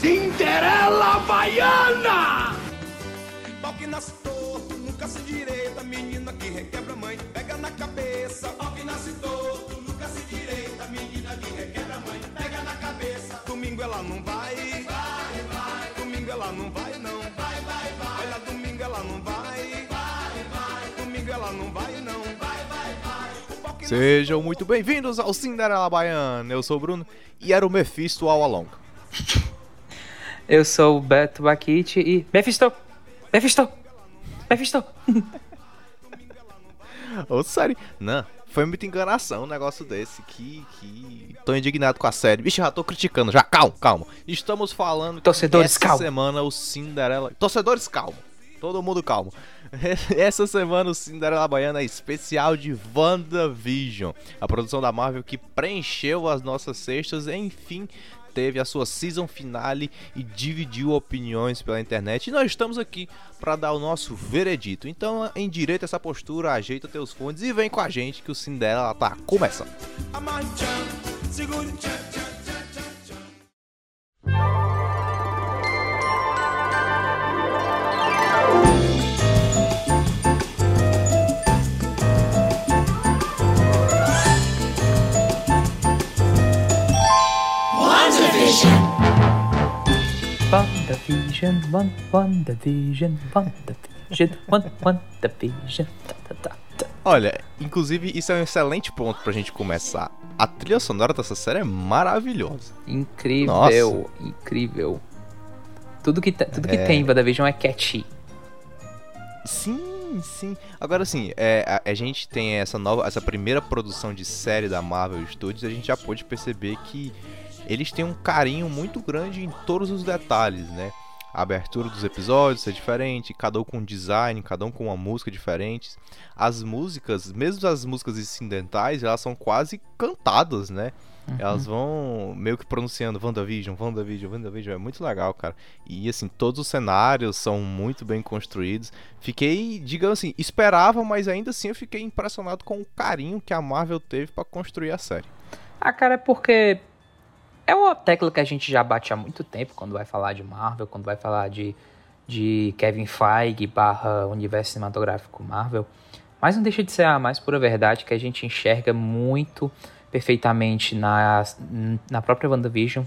Cinderela Baiana! Pau que nasce torto, nunca se direita, menina que requebra mãe, pega na cabeça. Pau que nasce torto, nunca se direita, menina que requebra mãe, pega na cabeça. Domingo ela não vai, vai, vai. Domingo ela não vai não, vai, vai, vai. Olha, domingo ela não vai, vai, vai. Domingo ela não vai não, vai, vai, vai. Sejam muito bem-vindos ao Cinderela Baiana. Eu sou o Bruno e era o Mephisto all along. Eu sou o Beto Baquite e. Mephisto! Mephisto! Mephisto! Ô, sério. Não, foi muita enganação um negócio desse. Que, que... Tô indignado com a série. Vixe, já tô criticando. Já, calma, calma. Estamos falando Torcedores, essa calma. semana o Cinderela... Torcedores, calma. Todo mundo calmo. Essa semana o Cinderela Baiana é especial de WandaVision. A produção da Marvel que preencheu as nossas cestas, enfim, teve a sua season finale e dividiu opiniões pela internet. E nós estamos aqui para dar o nosso veredito. Então, em direito a essa postura, ajeita teus fones e vem com a gente que o Cinderela tá começando. WandaVision, Wan- WandaVision, WandaVision, Wan- WandaVision. Tá, tá, tá, tá. Olha, inclusive isso é um excelente ponto pra gente começar. A trilha sonora dessa série é maravilhosa. Incrível, incrível. Tudo que, tudo que É. tem em WandaVision é catchy. Sim, sim. Agora sim, é, a, a gente tem essa nova, essa primeira produção de série da Marvel Studios, a gente já pôde perceber que eles têm um carinho muito grande em todos os detalhes, né? A abertura dos episódios é diferente, cada um com um design, cada um com uma música diferente. As músicas, mesmo as músicas incidentais, elas são quase cantadas, né? Elas vão meio que pronunciando WandaVision, WandaVision, WandaVision. É muito legal, cara. E assim, todos os cenários são muito bem construídos. Fiquei, digamos assim, esperava, mas ainda assim eu fiquei impressionado com o carinho que a Marvel teve pra construir a série. Ah, cara, é porque é uma tecla que a gente já bate há muito tempo quando vai falar de Marvel, quando vai falar de, de Kevin Feige barra universo cinematográfico Marvel. Mas não deixa de ser a mais pura verdade que a gente enxerga muito perfeitamente na, na própria WandaVision,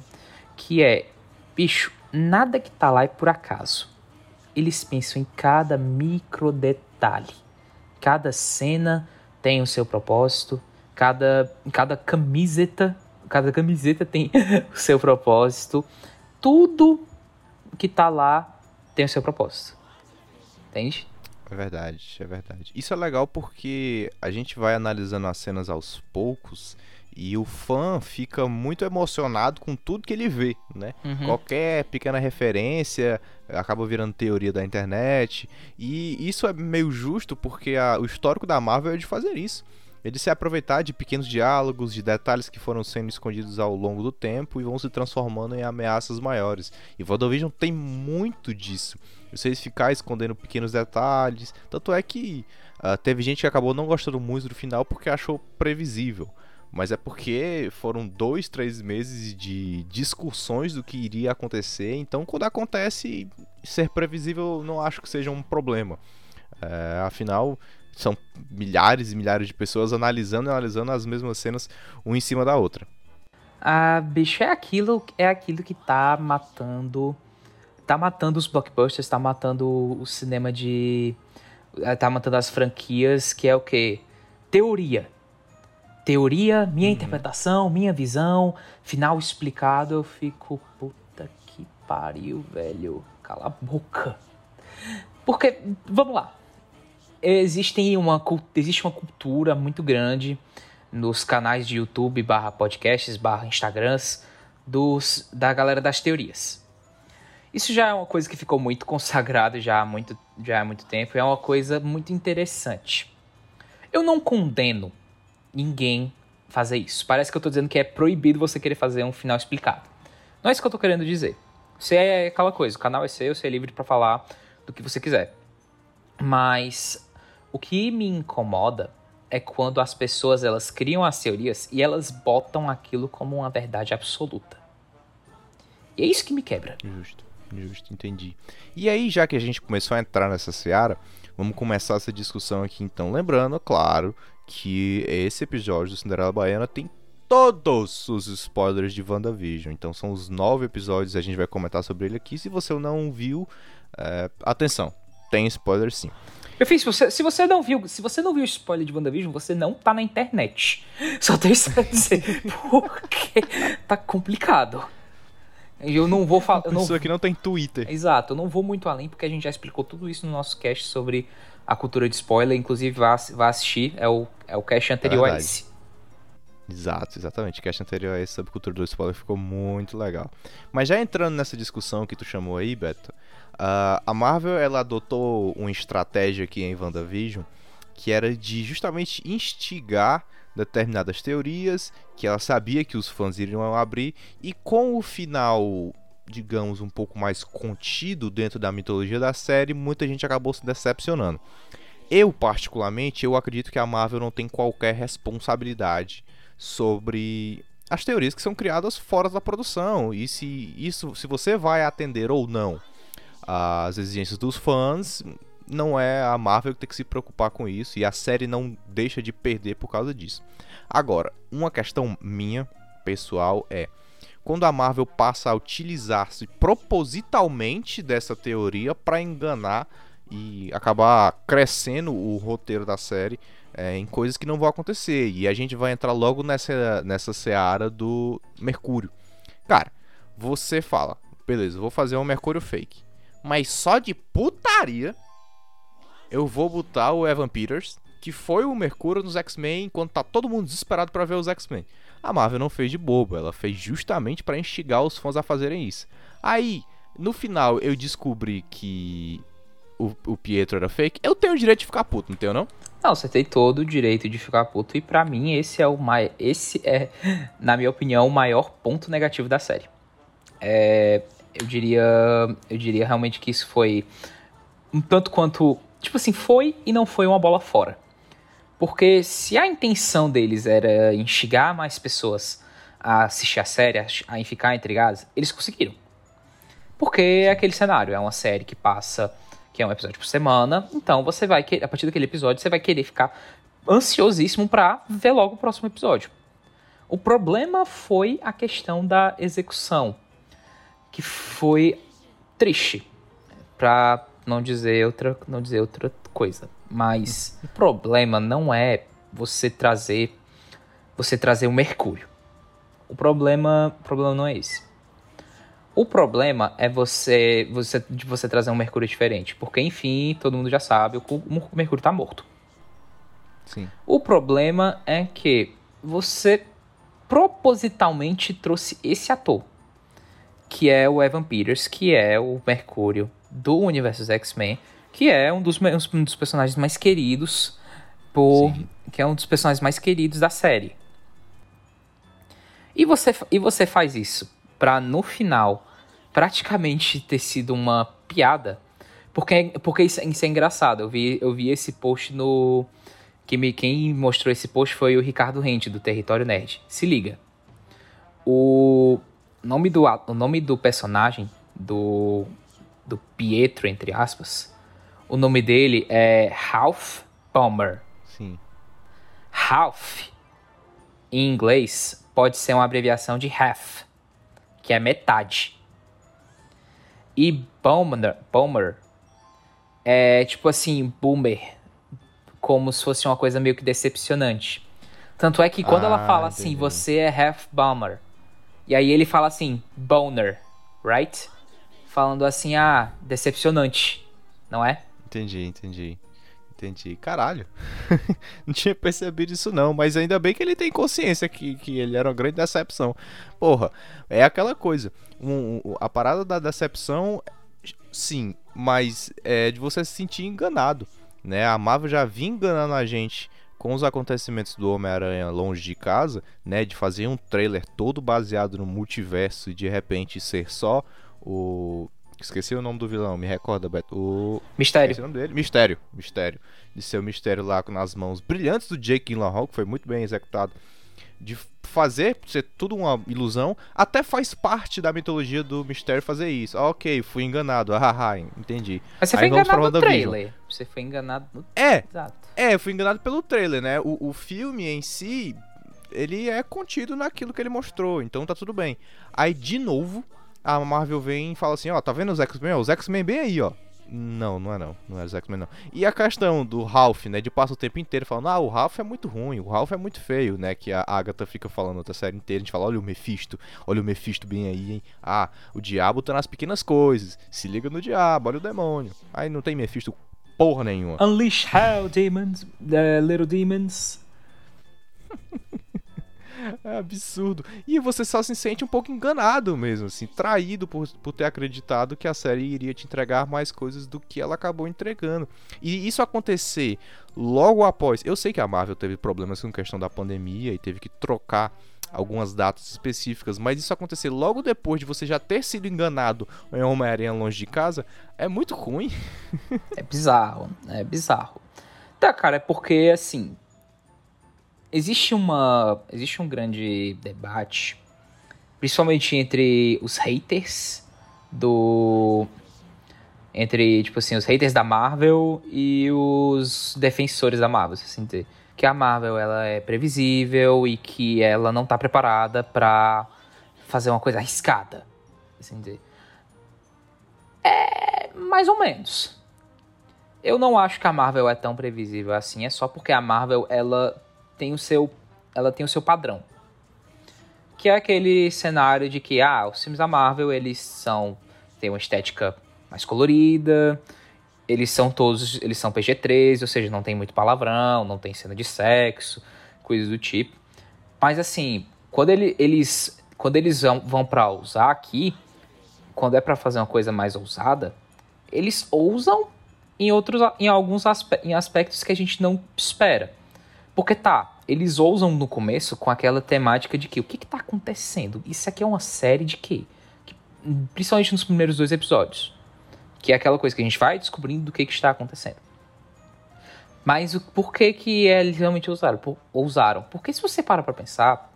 que é, bicho, nada que tá lá é por acaso. Eles pensam em cada micro detalhe. Cada cena tem o seu propósito, cada, cada camiseta, cada camiseta tem o seu propósito. Tudo que tá lá tem o seu propósito. Entende? É verdade, é verdade. Isso é legal porque a gente vai analisando as cenas aos poucos e o fã fica muito emocionado com tudo que ele vê, né? Uhum. Qualquer pequena referência acaba virando teoria da internet. E isso é meio justo porque a- o histórico da Marvel é de fazer isso. De se aproveitar de pequenos diálogos, de detalhes que foram sendo escondidos ao longo do tempo e vão se transformando em ameaças maiores. E WandaVision tem muito disso. Vocês ficar escondendo pequenos detalhes. Tanto é que ah, teve gente que acabou não gostando muito do final porque achou previsível. Mas é porque foram dois, três meses de discussões do que iria acontecer. Então, quando acontece, ser previsível não acho que seja um problema. É, afinal, são milhares e milhares de pessoas analisando e analisando as mesmas cenas, um em cima da outra. Ah, bicho, é aquilo, é aquilo que tá matando. Tá matando os blockbusters, tá matando o cinema de. eh, Tá matando as franquias, que é o quê? Teoria. Teoria, minha interpretação, minha visão, final explicado, eu fico. Puta que pariu, velho. Cala a boca. Porque, vamos lá. Existem uma, existe uma cultura muito grande nos canais de YouTube, barra podcasts, barra Instagrams, dos, da galera das teorias. Isso já é uma coisa que ficou muito consagrada já há muito, já há muito tempo. É uma coisa muito interessante. Eu não condeno ninguém fazer isso. Parece que eu tô dizendo que é proibido você querer fazer um final explicado. Não é isso que eu tô querendo dizer. Você é aquela coisa, o canal é seu, você é livre para falar do que você quiser. Mas o que me incomoda é quando as pessoas elas criam as teorias e elas botam aquilo como uma verdade absoluta. E é isso que me quebra. Justo, justo, entendi. E aí, já que a gente começou a entrar nessa seara, vamos começar essa discussão aqui então. Lembrando, claro, que esse episódio do Cinderela Baiana tem todos os spoilers de WandaVision. Então são os nove episódios, a gente vai comentar sobre ele aqui. Se você não viu, é, atenção, tem spoiler sim. Eu fiz, se você, se você não viu, se você não viu o spoiler de WandaVision, você não tá na internet. Só tenho isso a dizer, porque tá complicado. Eu não vou falar. Isso aqui não tem Twitter. Exato, eu não vou muito além, porque a gente já explicou tudo isso no nosso cast sobre a cultura de spoiler. Inclusive, vá, vá assistir, é o, é o cast anterior é a esse. Exato, exatamente. O cast anterior a esse sobre cultura do spoiler ficou muito legal. Mas já entrando nessa discussão que tu chamou aí, Beto, uh, a Marvel ela adotou uma estratégia aqui em WandaVision que era de justamente instigar determinadas teorias que ela sabia que os fãs iriam abrir e com o final digamos um pouco mais contido dentro da mitologia da série muita gente acabou se decepcionando. Eu particularmente eu acredito que a Marvel não tem qualquer responsabilidade sobre as teorias que são criadas fora da produção e se isso se você vai atender ou não às exigências dos fãs não é a Marvel que tem que se preocupar com isso e a série não deixa de perder por causa disso. Agora, uma questão minha, pessoal, é quando a Marvel passa a utilizar-se propositalmente dessa teoria para enganar e acabar crescendo o roteiro da série é, em coisas que não vão acontecer. E a gente vai entrar logo nessa, nessa seara do Mercúrio. Cara, você fala, beleza, vou fazer um Mercúrio fake. Mas só de putaria eu vou botar o Evan Peters, que foi o Mercúrio nos X-Men, enquanto tá todo mundo desesperado para ver os X-Men. A Marvel não fez de bobo, ela fez justamente para instigar os fãs a fazerem isso. Aí, no final, eu descobri que o, o, Pietro era fake. Eu tenho o direito de ficar puto, não tenho não? Não, você tem todo o direito de ficar puto e para mim esse é o mais, esse é, na minha opinião, o maior ponto negativo da série. É, eu diria, eu diria realmente que isso foi um tanto quanto tipo assim, foi e não foi uma bola fora. Porque se a intenção deles era instigar mais pessoas a assistir a série, a ficar intrigadas, eles conseguiram. Porque é aquele cenário, é uma série que passa, que é um episódio por semana, então você vai, a partir daquele episódio, você vai querer ficar ansiosíssimo para ver logo o próximo episódio. O problema foi a questão da execução, que foi triste para não dizer outra, não dizer outra coisa. Mas o problema não é você trazer você trazer o Mercúrio. O problema, o problema não é esse. O problema é você, você de você trazer um Mercúrio diferente, porque enfim, todo mundo já sabe, o, o Mercúrio está morto. Sim. O problema é que você propositalmente trouxe esse ator, que é o Evan Peters, que é o Mercúrio do universo X-Men, que é um dos, um dos personagens mais queridos por Sim. que é um dos personagens mais queridos da série. E você e você faz isso para no final praticamente ter sido uma piada, porque porque isso, isso, é engraçado. Eu vi eu vi esse post no que me, quem mostrou esse post foi o Ricardo Rente do Território Nerd. Se liga. O nome do o nome do personagem do do Pietro, entre aspas, o nome dele é Ralph Palmer. Sim. Ralph, em inglês, pode ser uma abreviação de half, que é metade. E Palmer, Palmer é tipo assim, boomer, como se fosse uma coisa meio que decepcionante. Tanto é que quando ah, ela fala assim, entendi. assim, você é half bummer, e aí ele fala assim, boner, right? falando assim, ah, decepcionante, não é? Entendi, entendi. Entendi. Caralho. não tinha percebido isso não, mas ainda bem que ele tem consciência que, que ele era uma grande decepção. Porra, é aquela coisa. Um, um, a parada da decepção, sim, mas é de você se sentir enganado. Né? A Marvel já vinha enganando a gente com os acontecimentos do Homem-Aranha longe de casa, né, de fazer um trailer todo baseado no multiverso e de repente ser só o. Esqueci o nome do vilão, me recorda, Beto. O. Mistério. Esqueci o nome dele? Mistério. Mistério. De ser o mistério lá nas mãos brilhantes do Jake Gyllenhaal, que foi muito bem executado. De fazer ser tudo uma ilusão, até faz parte da mitologia do mistério fazer isso. Ah, ok, fui enganado. Ah, entendi. Mas você Aí foi enganado no trailer. Você foi enganado no É, Exato. É, eu fui enganado pelo trailer, né? O, o filme em si, ele é contido naquilo que ele mostrou, então tá tudo bem. Aí, de novo, a Marvel vem e fala assim, ó, tá vendo os X-Men? Os X-Men bem aí, ó. Não, não é não. Não é os X-Men não. E a questão do Ralph, né? De passar o tempo inteiro falando, ah, o Ralph é muito ruim, o Ralph é muito feio, né? Que a Agatha fica falando outra série inteira. A gente fala, olha o Mephisto, olha o Mephisto bem aí, hein? Ah, o diabo tá nas pequenas coisas. Se liga no diabo, olha o demônio. Aí não tem Mephisto porra nenhuma. Unleash hell, demons, uh, little demons. É absurdo. E você só se sente um pouco enganado mesmo, assim, traído por, por ter acreditado que a série iria te entregar mais coisas do que ela acabou entregando. E isso acontecer logo após. Eu sei que a Marvel teve problemas com questão da pandemia e teve que trocar algumas datas específicas, mas isso acontecer logo depois de você já ter sido enganado em Homem-Aranha longe de casa é muito ruim. É bizarro, é bizarro. Tá, cara, é porque assim. Existe uma. Existe um grande debate, principalmente entre os haters do. Entre, tipo assim, os haters da Marvel e os defensores da Marvel, assim dizer. Que a Marvel ela é previsível e que ela não tá preparada pra fazer uma coisa arriscada. Assim dizer. É mais ou menos. Eu não acho que a Marvel é tão previsível assim, é só porque a Marvel ela tem o seu ela tem o seu padrão. Que é aquele cenário de que ah, os filmes da Marvel, eles são têm uma estética mais colorida, eles são todos, eles são PG-13, ou seja, não tem muito palavrão, não tem cena de sexo, coisas do tipo. Mas assim, quando ele, eles quando eles vão, vão para usar aqui, quando é para fazer uma coisa mais ousada, eles ousam em outros em alguns aspe em aspectos que a gente não espera. Porque tá, eles ousam no começo com aquela temática de que o que que tá acontecendo? Isso aqui é uma série de quê? Que, principalmente nos primeiros dois episódios. Que é aquela coisa que a gente vai descobrindo do que que está acontecendo. Mas o, por que que eles realmente ousaram? Por, ousaram? Porque se você para pra pensar,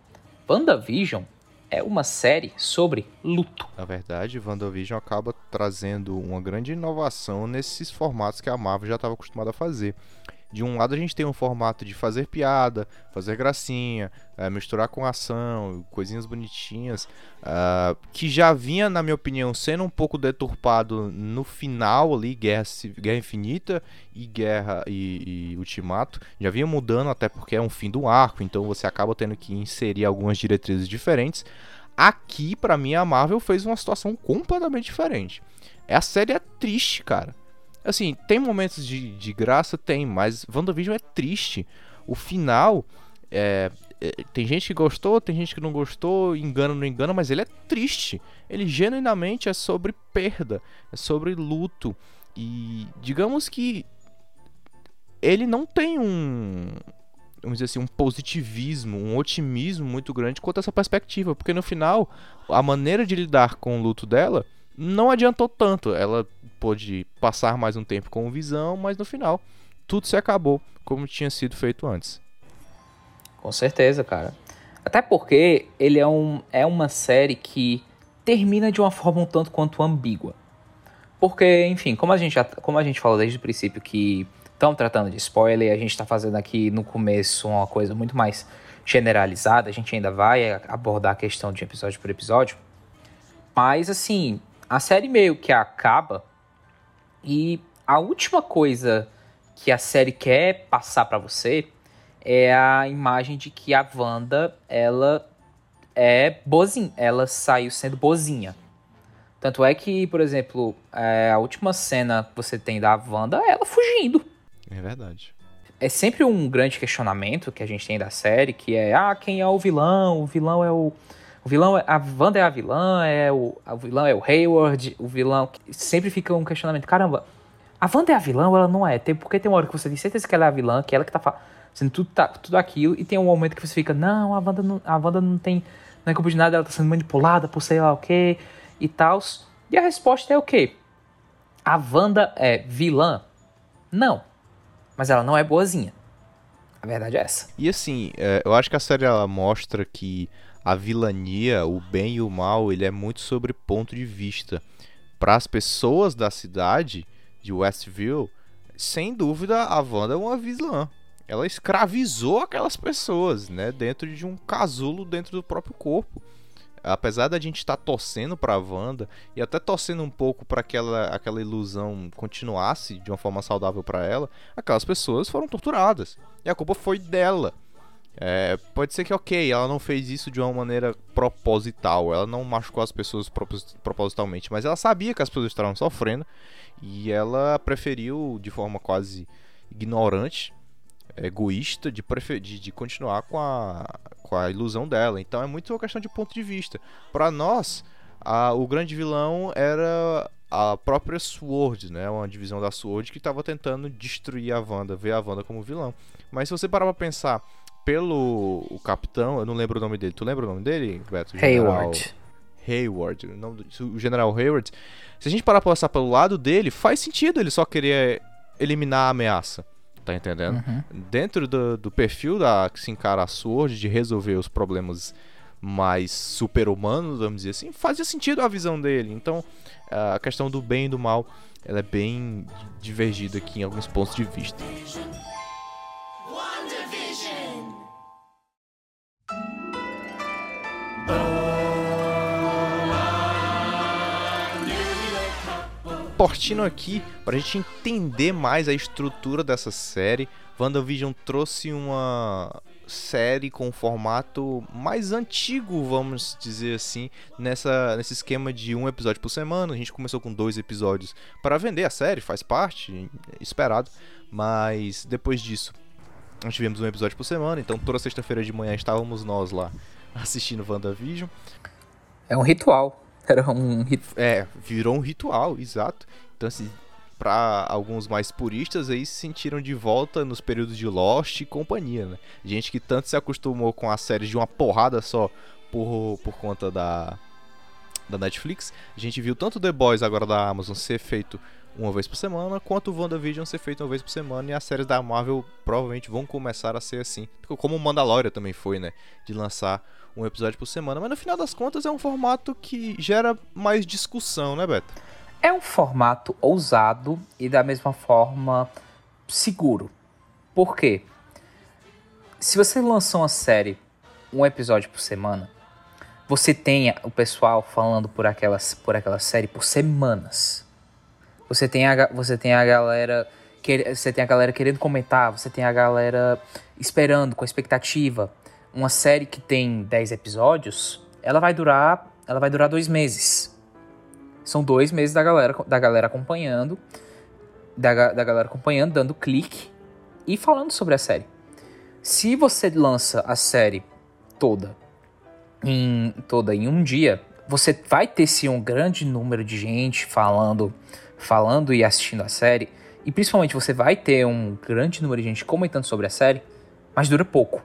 WandaVision é uma série sobre luto. Na verdade, WandaVision acaba trazendo uma grande inovação nesses formatos que a Marvel já estava acostumada a fazer. De um lado a gente tem um formato de fazer piada, fazer gracinha, eh, misturar com ação, coisinhas bonitinhas, ah, que já vinha, na minha opinião, sendo um pouco deturpado no final ali, Guerra, Guerra Infinita e Guerra e, e Ultimato. Já vinha mudando, até porque é um fim do arco, então você acaba tendo que inserir algumas diretrizes diferentes. Aqui, pra mim, a Marvel fez uma situação completamente diferente. A série é triste, cara. Assim, tem momentos de, de graça? Tem, mas WandaVision é triste. O final. é, é, tem gente que gostou, tem gente que não gostou, engana não engana, mas ele é triste. Ele genuinamente é sobre perda, é sobre luto. E digamos que ele não tem um. Vamos dizer assim, um positivismo, um otimismo muito grande quanto a essa perspectiva, porque no final, a maneira de lidar com o luto dela não adiantou tanto. Ela pôde passar mais um tempo com o Visão, mas no final tudo se acabou como tinha sido feito antes. Com certeza, cara. Até porque ele é, um, é uma série que termina de uma forma um tanto quanto ambígua. Porque, enfim, como a gente, como a gente falou desde o princípio que estamos tratando de spoiler, a gente está fazendo aqui no começo uma coisa muito mais generalizada, a gente ainda vai abordar a questão de episódio por episódio. Mas, assim, a série meio que acaba e a última coisa que a série quer passar pra você é a imagem de que a Wanda, ela é boazinha, ela saiu sendo boazinha. Tanto é que, por exemplo, é, a última cena que você tem da Wanda é ela fugindo. É verdade. É sempre um grande questionamento que a gente tem da série, que é, ah, quem é o vilão? O vilão é o... O vilão, é, a Wanda é a vilã, é o, o vilão é o Hayward, o vilão... Sempre fica um questionamento, caramba, a Wanda é a vilã ou ela não é? Tem, porque tem uma hora que você tem certeza que ela é a vilã, que ela que tá fazendo tudo, tá, tudo aquilo, e tem um momento que você fica, não, a Wanda não, a Wanda não tem, não é culpa de nada, ela tá sendo manipulada por sei lá o que e tal. E a resposta é o quê? A Wanda é vilã? Não. Mas ela não é boazinha. A verdade é essa. E assim, é, eu acho que a série ela mostra que a vilania, o bem e o mal, ele é muito sobre ponto de vista. Para as pessoas da cidade de Westview, sem dúvida a Wanda é uma vilã. Ela escravizou aquelas pessoas, né, dentro de um casulo dentro do próprio corpo apesar da gente estar tá torcendo para a Wanda e até torcendo um pouco para aquela aquela ilusão continuasse de uma forma saudável para ela, aquelas pessoas foram torturadas e a culpa foi dela. É, pode ser que ok, ela não fez isso de uma maneira proposital, ela não machucou as pessoas propositalmente, mas ela sabia que as pessoas estavam sofrendo e ela preferiu de forma quase ignorante egoísta de, de, de, continuar com a, com a ilusão dela. Então é muito uma questão de ponto de vista. Para nós, a, o grande vilão era a própria Sword, né? Uma divisão da Sword que estava tentando destruir a Wanda, ver a Wanda como vilão. Mas se você parar pra pensar pelo o capitão, eu não lembro o nome dele. Tu lembra o nome dele, Beto? Hayward. Hayward, o, nome do, o General Hayward. Se a gente parar pra passar pelo lado dele, faz sentido ele só querer eliminar a ameaça. Tá entendendo? Uhum. Dentro do, do, perfil da que se encara a Sword de resolver os problemas mais super-humanos, vamos dizer assim, fazia sentido a visão dele. Então, a questão do bem e do mal, ela é bem divergida aqui em alguns pontos de vista. Portino aqui para a gente entender mais a estrutura dessa série. WandaVision trouxe uma série com um formato mais antigo, vamos dizer assim, nessa, nesse esquema de um episódio por semana. A gente começou com dois episódios para vender a série, faz parte, esperado. Mas depois disso, nós tivemos um episódio por semana, então toda sexta-feira de manhã estávamos nós lá assistindo WandaVision. É um ritual. Era um É, virou um ritual, exato. Então, assim, para alguns mais puristas aí se sentiram de volta nos períodos de Lost e companhia, né? Gente que tanto se acostumou com a série de uma porrada só por, por conta da, da Netflix. A gente viu tanto The Boys agora da Amazon ser feito uma vez por semana, quanto o WandaVision ser feito uma vez por semana, e as séries da Marvel provavelmente vão começar a ser assim. Como o Mandalorian também foi, né? De lançar um episódio por semana. Mas no final das contas é um formato que gera mais discussão, né, Beto? É um formato ousado e da mesma forma seguro. Por quê? Se você lançou uma série, um episódio por semana, você tem o pessoal falando por aquela, por aquela série por semanas. Você tem a, você tem a galera que, você tem a galera querendo comentar, você tem a galera esperando com expectativa uma série que tem 10 episódios, ela vai durar, ela vai durar dois meses. São dois meses da galera, da galera acompanhando, da, da galera acompanhando, dando clique e falando sobre a série. Se você lança a série toda em toda em um dia, você vai ter sim um grande número de gente falando, falando e assistindo a série, e principalmente você vai ter um grande número de gente comentando sobre a série, mas dura pouco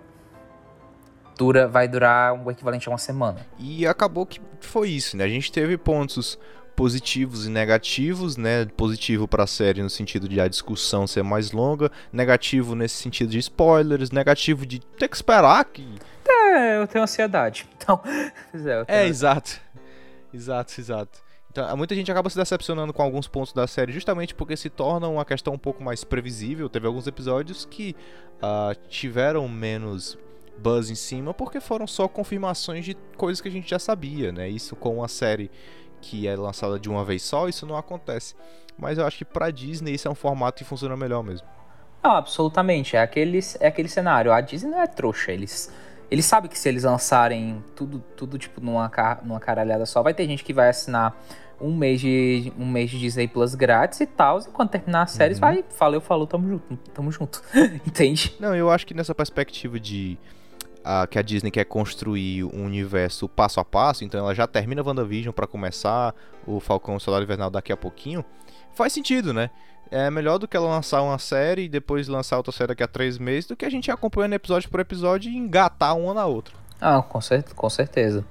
dura, vai durar um equivalente a uma semana. E acabou que foi isso, né? A gente teve pontos positivos e negativos, né? Positivo para a série no sentido de a discussão ser mais longa, negativo nesse sentido de spoilers, negativo de ter que esperar que É, eu tenho ansiedade. Então, é, é exato. Exato, exato. Então, muita gente acaba se decepcionando com alguns pontos da série justamente porque se torna uma questão um pouco mais previsível. Teve alguns episódios que uh, tiveram menos buzz em cima porque foram só confirmações de coisas que a gente já sabia, né? Isso com uma série que é lançada de uma vez só, isso não acontece. Mas eu acho que pra Disney isso é um formato que funciona melhor mesmo. Não, absolutamente. É aquele, é aquele cenário. A Disney não é trouxa. Eles, eles sabem que se eles lançarem tudo, tudo tipo numa, numa caralhada só, vai ter gente que vai assinar um mês de um mês de Disney Plus grátis e tal. E quando terminar as séries, uhum. vai, valeu, falou, tamo junto, tamo junto. Entende? Não, eu acho que nessa perspectiva de a, que a Disney quer construir um universo passo a passo, então ela já termina WandaVision para começar o Falcão Solar Invernal daqui a pouquinho, faz sentido, né? É melhor do que ela lançar uma série e depois lançar outra série daqui a três meses do que a gente acompanhando episódio por episódio e engatar uma na outra. Ah, com, cer com certeza.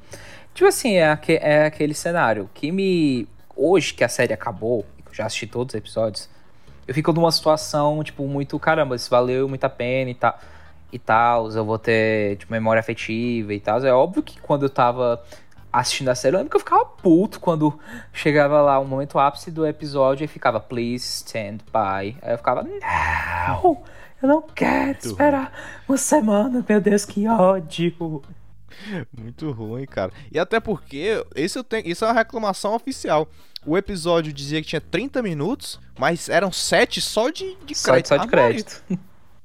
Tipo assim, é, é aquele cenário que me. Hoje que a série acabou, eu já assisti todos os episódios, eu fico numa situação, tipo, muito caramba, isso valeu muito a pena e tal. E tal, eu vou ter tipo, memória afetiva e tal. É óbvio que quando eu tava assistindo a série, eu lembro que eu ficava puto quando chegava lá o um momento ápice do episódio e ficava, please stand by. Aí eu ficava, não, eu não quero Muito esperar ruim. uma semana, meu Deus, que ódio. Muito ruim, cara. E até porque, eu tenho, isso é uma reclamação oficial. O episódio dizia que tinha 30 minutos, mas eram 7 só de, de só crédito. Só de crédito.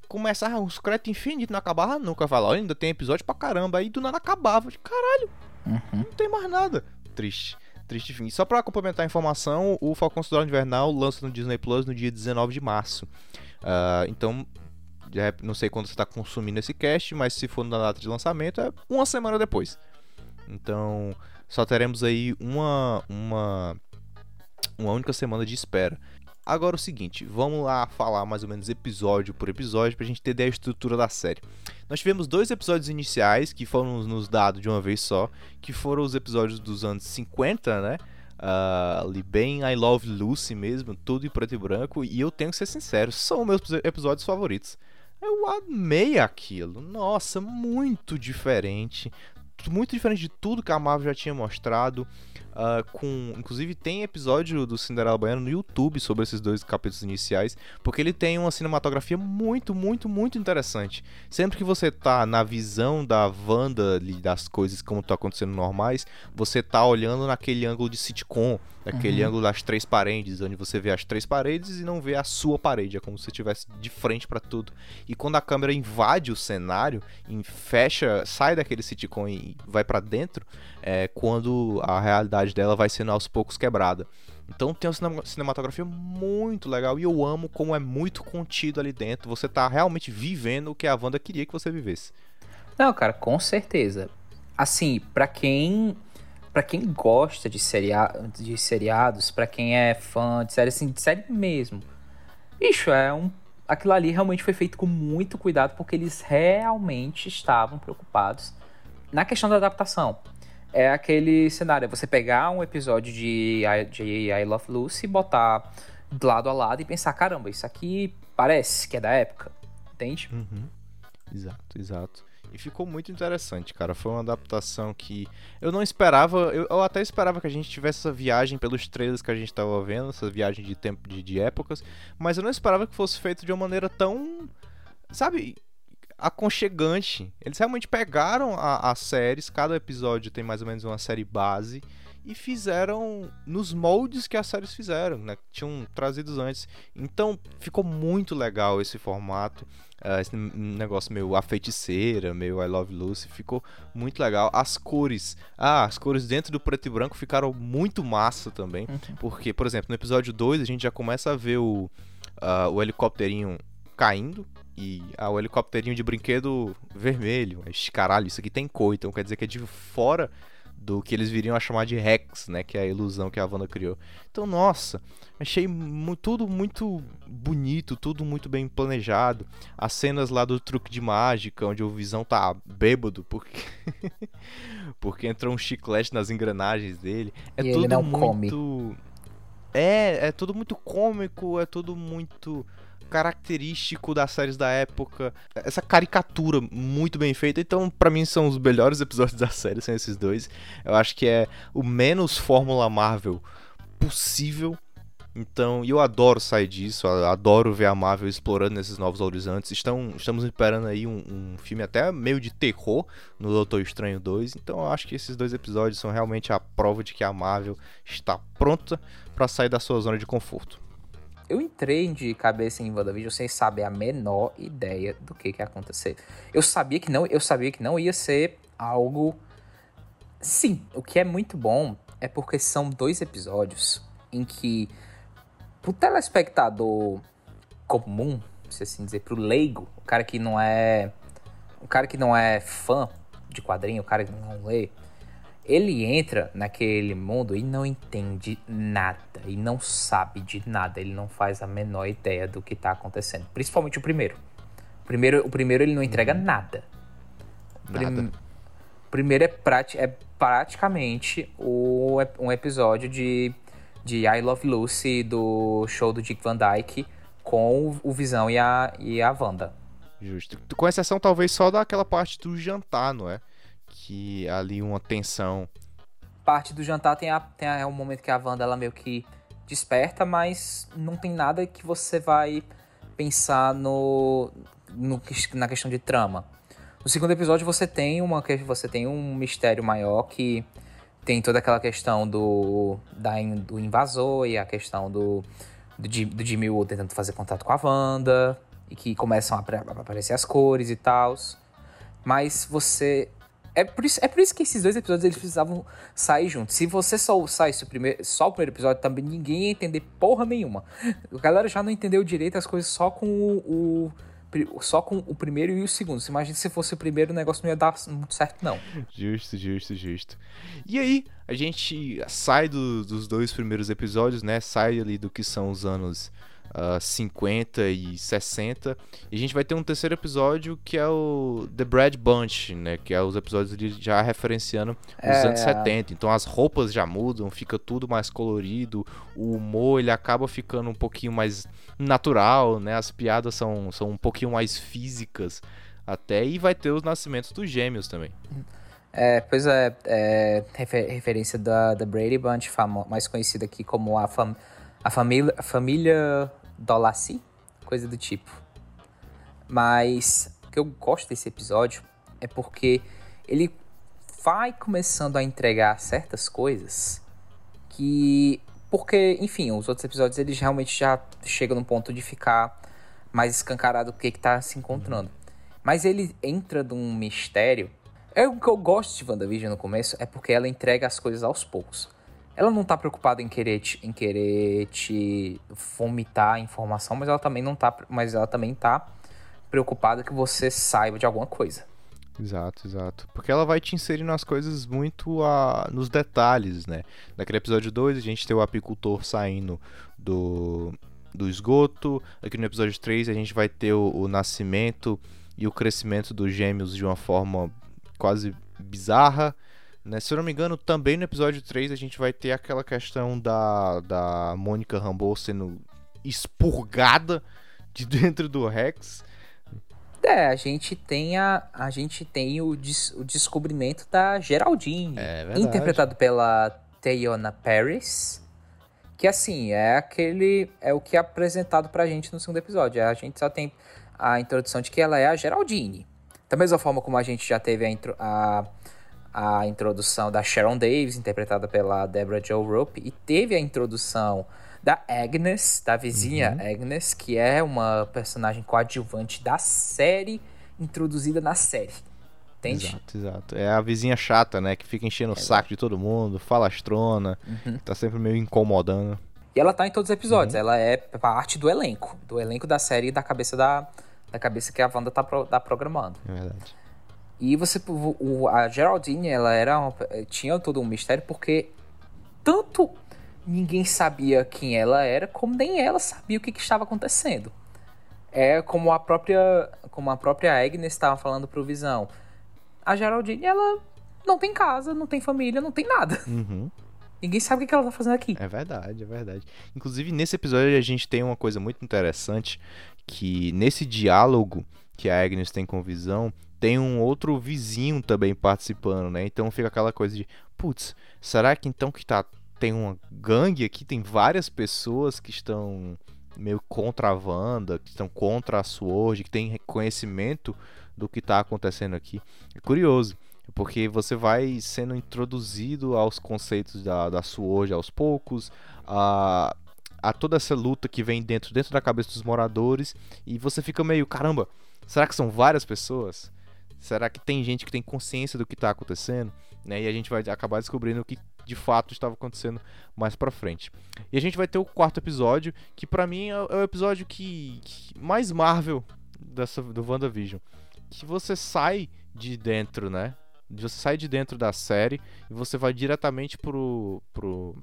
Começava os créditos infinitos, não acabava nunca. Falava, ainda tem episódio pra caramba. Aí do nada acabava. Caralho, uhum. não tem mais nada. Triste. Triste fim. Só pra complementar a informação, o Falcão Soldado Invernal lança no Disney Plus no dia 19 de março. Uh, então, não sei quando você está consumindo esse cast, mas se for na data de lançamento, é uma semana depois. Então, só teremos aí uma, uma, uma única semana de espera. Agora o seguinte, vamos lá falar mais ou menos episódio por episódio pra gente ideia da estrutura da série. Nós tivemos dois episódios iniciais que foram nos dados de uma vez só, que foram os episódios dos anos 50, né? Uh, ali bem I Love Lucy mesmo, tudo em preto e branco, e eu tenho que ser sincero, são meus episódios favoritos. Eu amei aquilo, nossa, muito diferente, muito diferente de tudo que a Marvel já tinha mostrado. Uh, com, inclusive tem episódio do Cinderela Baiano no YouTube sobre esses dois capítulos iniciais, porque ele tem uma cinematografia muito, muito, muito interessante. Sempre que você tá na visão da Wanda das coisas como estão acontecendo normais, você tá olhando naquele ângulo de sitcom, naquele uhum. ângulo das três paredes, onde você vê as três paredes e não vê a sua parede, é como se você estivesse de frente para tudo. E quando a câmera invade o cenário, fecha, sai daquele sitcom e vai para dentro, é quando a realidade dela vai sendo aos poucos quebrada. Então tem uma cinematografia muito legal e eu amo como é muito contido ali dentro. Você tá realmente vivendo o que a Wanda queria que você vivesse. Não, cara, com certeza. Assim, para quem para quem gosta de, seria de seriados, para quem é fã de série assim, de série mesmo. Bicho, é um aquilo ali realmente foi feito com muito cuidado porque eles realmente estavam preocupados na questão da adaptação é aquele cenário, é você pegar um episódio de, de I Love Lucy, botar de lado a lado e pensar, caramba, isso aqui parece que é da época, entende? Uhum. Exato, exato. E ficou muito interessante, cara. Foi uma adaptação que eu não esperava. Eu, eu, até esperava que a gente tivesse essa viagem pelos trailers que a gente estava vendo, essa viagem de tempo de, de épocas, mas eu não esperava que fosse feito de uma maneira tão. Sabe, aconchegante. Eles realmente pegaram as séries, cada episódio tem mais ou menos uma série base e fizeram nos moldes que as séries fizeram, né? Tinham trazidos antes. Então ficou muito legal esse formato. Uh, esse negócio meio a feiticeira, meio I Love Lucy, ficou muito legal. As cores, ah, as cores dentro do preto e branco ficaram muito massa também. Uhum. Porque, por exemplo, no episódio 2 a gente já começa a ver o, uh, o helicópterinho caindo, e ah, o helicópterinho de brinquedo vermelho. Mas caralho, isso aqui tem cor, então quer dizer que é de fora do que eles viriam a chamar de Rex, né? Que é a ilusão que a Wanda criou. Então, nossa, achei tudo muito bonito, tudo muito bem planejado. As cenas lá do truque de mágica, onde o Visão tá bêbado, porque. porque entrou um chiclete nas engrenagens dele. É e tudo muito. Come. É, é tudo muito cômico, é tudo muito característico das séries da época, essa caricatura muito bem feita. Então, para mim são os melhores episódios da série, são esses dois. Eu acho que é o menos Fórmula Marvel possível. Então, eu adoro sair disso, adoro ver a Marvel explorando esses novos horizontes. Estão, estamos esperando aí um, um filme até meio de terror no Doutor Estranho 2. Então, eu acho que esses dois episódios são realmente a prova de que a Marvel está pronta para sair da sua zona de conforto eu entrei de cabeça em WandaVision sem saber a menor ideia do que, que ia acontecer. Eu sabia que não, eu sabia que não ia ser algo. Sim, o que é muito bom é porque são dois episódios em que pro telespectador comum, se assim dizer, pro leigo, o cara que não é o cara que não é fã de quadrinho, o cara que não lê, ele entra naquele mundo e não entende nada e não sabe de nada, ele não faz a menor ideia do que está acontecendo, principalmente o primeiro. O primeiro, o primeiro ele não entrega uhum. nada. Nada. Prim, primeiro é, prati, é praticamente o, um episódio de, de I Love Lucy do show do Dick Van Dyke com o Visão e a, e a Wanda. Justo. Com exceção, talvez, só daquela parte do jantar, não é? Que ali uma tensão. Parte do jantar tem, a, tem a, é um momento que a Wanda ela meio que desperta, mas não tem nada que você vai pensar no, no na questão de trama. No segundo episódio você tem uma você tem um mistério maior que tem toda aquela questão do da, do invasor e a questão do do, Jimmy Woo tentando fazer contato com a Wanda e que começam a, a aparecer as cores e tal. Mas você é por, isso, é por isso que esses dois episódios eles precisavam sair juntos. Se você só saísse primeiro, só o primeiro episódio, também ninguém ia entender porra nenhuma. A galera já não entendeu direito as coisas só com o, o só com o primeiro e o segundo. Imagina se fosse o primeiro, o negócio não ia dar muito certo, não. Justo, justo, justo. E aí, a gente sai do, dos dois primeiros episódios, né? Sai ali do que são os anos uh, 50 e 60. E a gente vai ter um terceiro episódio que é o The Brad Bunch, né? Que é os episódios já referenciando os é, anos 70. Então as roupas já mudam, fica tudo mais colorido. O humor ele acaba ficando um pouquinho mais natural, né? As piadas são, são um pouquinho mais físicas até. E vai ter os nascimentos dos gêmeos também. É, pois é, é refer referência da, da Brady Bunch, mais conhecida aqui como a, fam a família, a família Dolassi, coisa do tipo. Mas o que eu gosto desse episódio é porque ele vai começando a entregar certas coisas que porque, enfim, os outros episódios eles realmente já chegam no ponto de ficar mais escancarado o que está se encontrando. Mas ele entra num mistério. É o que eu gosto de WandaVision no começo, é porque ela entrega as coisas aos poucos. Ela não tá preocupada em querer te, em querer te vomitar informação, mas ela também não tá, mas ela também tá preocupada que você saiba de alguma coisa. Exato, exato. Porque ela vai te inserindo as coisas muito a, nos detalhes, né? Naquele episódio 2, a gente tem o apicultor saindo do, do esgoto. Aqui no episódio 3, a gente vai ter o, o nascimento e o crescimento dos gêmeos de uma forma quase bizarra. Né? Se eu não me engano, também no episódio 3 a gente vai ter aquela questão da, da Mônica Rambeau sendo expurgada de dentro do Rex. É, a gente tem, a, a gente tem o, des, o descobrimento da Geraldine, é interpretado pela Teyona Paris, que assim, é aquele é o que é apresentado pra gente no segundo episódio. A gente só tem a introdução de que ela é a Geraldine. Da mesma forma como a gente já teve a, intro, a a introdução da Sharon Davis, interpretada pela Deborah Jo Rupp, e teve a introdução da Agnes, da vizinha uhum. Agnes, que é uma personagem coadjuvante da série, introduzida na série. Entende? Exato, exato. É a vizinha chata, né? Que fica enchendo é o saco de todo mundo, falastrona, uhum. tá sempre meio incomodando. E ela tá em todos os episódios, uhum. ela é parte do elenco, do elenco da série da cabeça da, da cabeça que a Wanda tá, pro, tá programando. É verdade. E você, o, a Geraldine, ela era uma, tinha todo um mistério porque tanto ninguém sabia quem ela era, como nem ela sabia o que, que estava acontecendo. É como a própria, como a própria Agnes estava falando pro Visão. A Geraldine, ela não tem casa, não tem família, não tem nada. Uhum. Ninguém sabe o que ela tá fazendo aqui. É verdade, é verdade. Inclusive, nesse episódio a gente tem uma coisa muito interessante, que nesse diálogo que a Agnes tem com o Visão, tem um outro vizinho também participando, né? Então fica aquela coisa de, putz, será que então que tá tem uma gangue aqui, tem várias pessoas que estão meio contra a Wanda, que estão contra a Sword, que tem conhecimento do que está acontecendo aqui. É curioso, porque você vai sendo introduzido aos conceitos da, da Sword aos poucos, a, a toda essa luta que vem dentro, dentro da cabeça dos moradores, e você fica meio, caramba, será que são várias pessoas? Será que tem gente que tem consciência do que está acontecendo? Né? E a gente vai acabar descobrindo o que de fato estava acontecendo mais pra frente. E a gente vai ter o quarto episódio, que para mim é o episódio que, que, mais Marvel dessa, do WandaVision. Que você sai de dentro, né? Você sai de dentro da série e você vai diretamente pro, pro,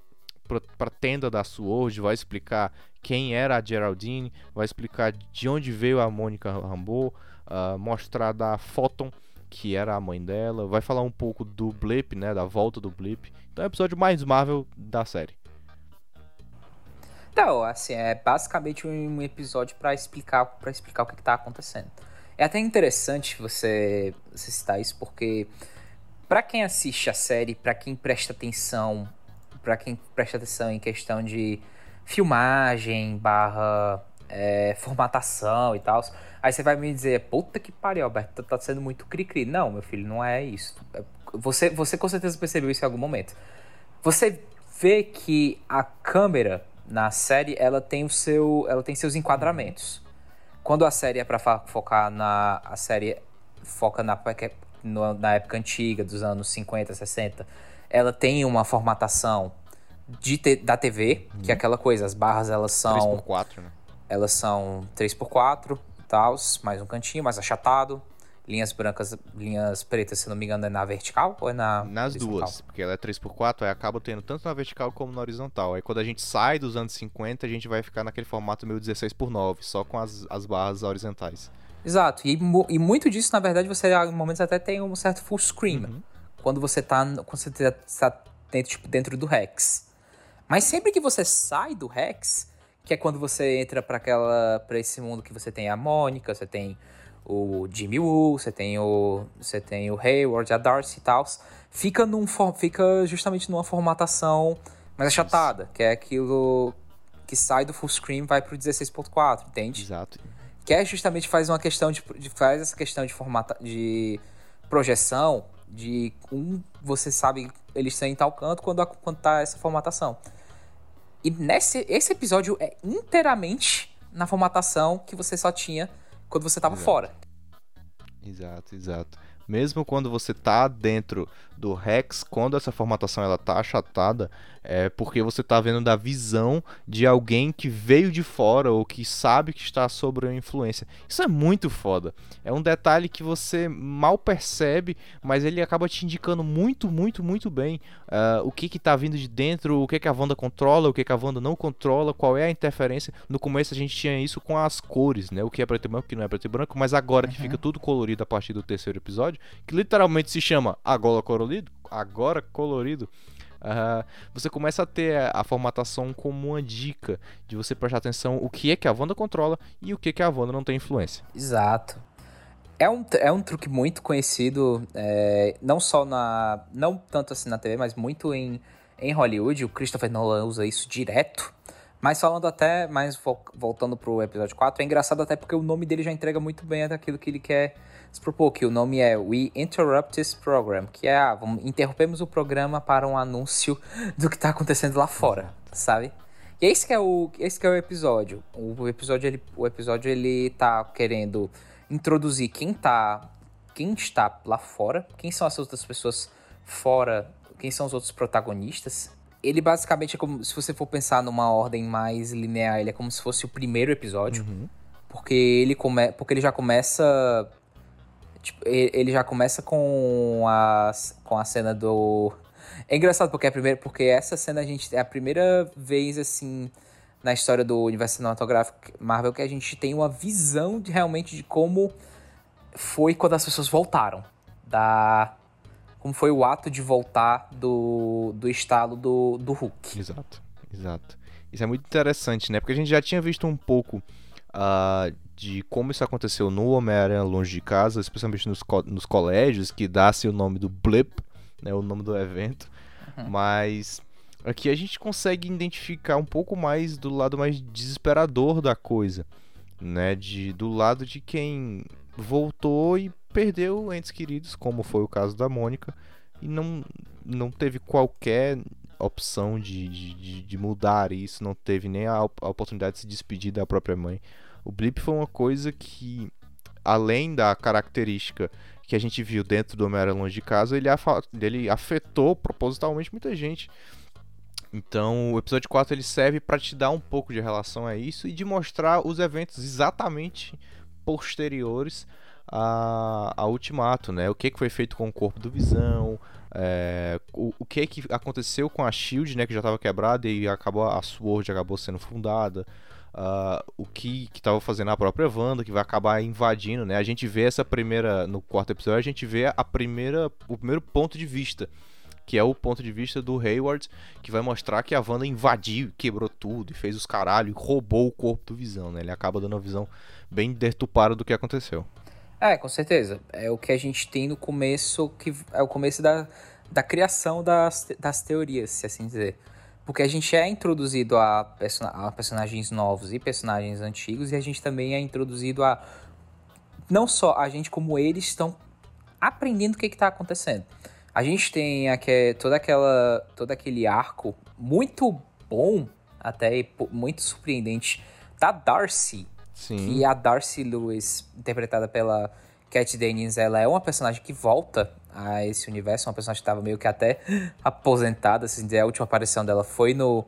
pro, pra tenda da Sword, vai explicar quem era a Geraldine, vai explicar de onde veio a Mônica Rambeau, uh, mostrar da Photon, que era a mãe dela, vai falar um pouco do Blip, né, da volta do Blip. Então é o episódio mais Marvel da série. Então, assim, é basicamente um episódio para explicar para explicar o que, está acontecendo. É até interessante você, você citar isso, porque para quem assiste a série, para quem presta atenção, para quem presta atenção em questão de filmagem, barra é, formatação e tal, aí você vai me dizer, puta que pariu, Alberto, tá sendo muito cri-cri. Não, meu filho, não é isso. Você, você com certeza percebeu isso em algum momento. Você vê que a câmera na série, ela tem o seu, ela tem seus enquadramentos. Quando a série é para focar na a série foca na, na época antiga, dos anos 50, 60, ela tem uma formatação de te, da TV, uhum. que é uhum. aquela coisa, as barras elas são 3x4, né? Elas são 3x4 e tal, mais um cantinho, mais achatado linhas brancas, linhas pretas, se não me engano, é na vertical ou é na. Nas duas, porque ela é 3x4, aí acaba tendo tanto na vertical como na horizontal. Aí quando a gente sai dos anos 50, a gente vai ficar naquele formato meio 16x9, só com as, as barras horizontais. Exato, e, e muito disso, na verdade, você em momentos até tem um certo full screen. Uhum. Quando você tá, quando você tá dentro, tipo, dentro do Rex. Mas sempre que você sai do Rex, que é quando você entra para aquela para esse mundo que você tem a Mônica, você tem o Jimmy Woo, você tem o você tem o Hayward, a Darcy e tal, fica num fica justamente numa formatação mais achatada, que é aquilo que sai do full screen vai pro 16.4, entende? Exato. Que é justamente faz uma questão de, de faz essa questão de formata de projeção de um você sabe eles estão em tal canto quando quando tá essa formatação. E nesse esse episódio é inteiramente na formatação que você só tinha quando você estava fora. Exato, exato. Mesmo quando você tá dentro do Rex, quando essa formatação ela tá achatada, é porque você está vendo da visão de alguém que veio de fora ou que sabe que está sob a influência. Isso é muito foda. É um detalhe que você mal percebe, mas ele acaba te indicando muito, muito, muito bem uh, o que que tá vindo de dentro, o que que a Wanda controla, o que que a Wanda não controla, qual é a interferência. No começo a gente tinha isso com as cores, né? O que é preto e branco, o que não é preto e branco, mas agora uhum. que fica tudo colorido a partir do terceiro episódio, que literalmente se chama Agora Colorido, agora colorido uh, você começa a ter a formatação como uma dica de você prestar atenção o que é que a Wanda controla e o que é que a Wanda não tem influência. Exato. É um, é um truque muito conhecido, é, não só na. Não tanto assim na TV, mas muito em, em Hollywood. O Christopher Nolan usa isso direto. Mas falando até, mais voltando pro episódio 4, é engraçado até porque o nome dele já entrega muito bem daquilo que ele quer se propor, que o nome é We Interrupt This Program, que é, ah, vamos, interrompemos o programa para um anúncio do que está acontecendo lá fora, sabe? E esse que é o, esse que é o episódio. O episódio, ele, o episódio, ele tá querendo introduzir quem tá, quem está lá fora, quem são as outras pessoas fora, quem são os outros protagonistas, ele basicamente é como se você for pensar numa ordem mais linear, ele é como se fosse o primeiro episódio. Uhum. Porque ele come, porque ele já começa tipo, ele já começa com a com a cena do É engraçado porque é primeira, porque essa cena a gente é a primeira vez assim na história do universo cinematográfico Marvel que a gente tem uma visão de realmente de como foi quando as pessoas voltaram da como foi o ato de voltar do, do estalo do, do Hulk. Exato, exato. Isso é muito interessante, né? Porque a gente já tinha visto um pouco uh, de como isso aconteceu no Homem-Aranha Longe de Casa, especialmente nos, co nos colégios, que dá-se o nome do Blip, né? O nome do evento. Uhum. Mas aqui a gente consegue identificar um pouco mais do lado mais desesperador da coisa, né? De, do lado de quem voltou e perdeu entes queridos, como foi o caso da Mônica, e não, não teve qualquer opção de, de, de mudar isso, não teve nem a, a, oportunidade de se despedir da própria mãe. O blip foi uma coisa que, além da característica que a gente viu dentro do Homem-Aranha Longe de Casa, ele, ele afetou propositalmente muita gente. Então, o episódio 4 ele serve para te dar um pouco de relação a isso e de mostrar os eventos exatamente posteriores a, a Ultimato, né? O que, que foi feito com o corpo do Visão, é, o, o que que aconteceu com a Shield, né? Que já estava quebrada e acabou a Sword acabou sendo fundada. Uh, o que estava fazendo a própria Wanda, que vai acabar invadindo, né? A gente vê essa primeira no quarto episódio, a gente vê a primeira o primeiro ponto de vista, que é o ponto de vista do Hayward, que vai mostrar que a Wanda invadiu, quebrou tudo e fez os caralho, e roubou o corpo do Visão, né? Ele acaba dando uma visão bem deturpada do que aconteceu. É, com certeza. É o que a gente tem no começo, que é o começo da, da criação das, das teorias, se assim dizer. Porque a gente é introduzido a, person a personagens novos e personagens antigos, e a gente também é introduzido a. Não só a gente, como eles estão aprendendo o que está acontecendo. A gente tem aqui, toda aquela, todo aquele arco muito bom, até muito surpreendente, da Darcy, Sim. que a Darcy Lewis, interpretada pela Cat Dennings, ela é uma personagem que volta a esse universo, uma personagem que estava meio que até aposentada, assim a última aparição dela foi no,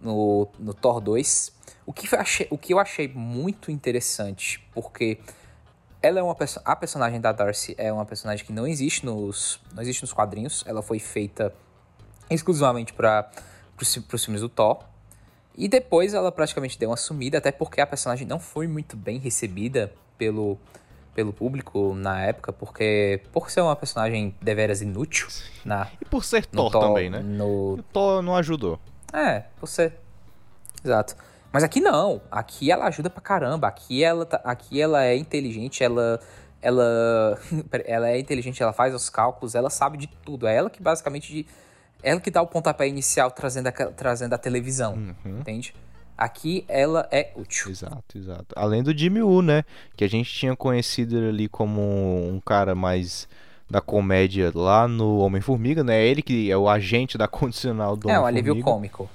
no, no Thor 2. O que, achei, o que eu achei muito interessante, porque ela é uma a personagem da Darcy é uma personagem que não existe nos não existe nos quadrinhos, ela foi feita exclusivamente para os filmes do Thor. E depois ela praticamente deu uma sumida, até porque a personagem não foi muito bem recebida pelo, pelo público na época, porque por ser uma personagem deveras inútil na E por ser Thor, Thor também, né? No... O Thor não ajudou. É, por ser. Exato. Mas aqui não. Aqui ela ajuda pra caramba. Aqui ela, tá... aqui ela é inteligente, ela. Ela, ela é inteligente, ela faz os cálculos, ela sabe de tudo. É ela que basicamente ela que dá o pontapé inicial trazendo a, trazendo a televisão, uhum. entende? Aqui ela é útil. Exato, exato. Além do Jimmy Woo, né? Que a gente tinha conhecido ali como um cara mais da comédia lá no Homem-Formiga, né? Ele que é o agente da condicional do É, um alívio cômico.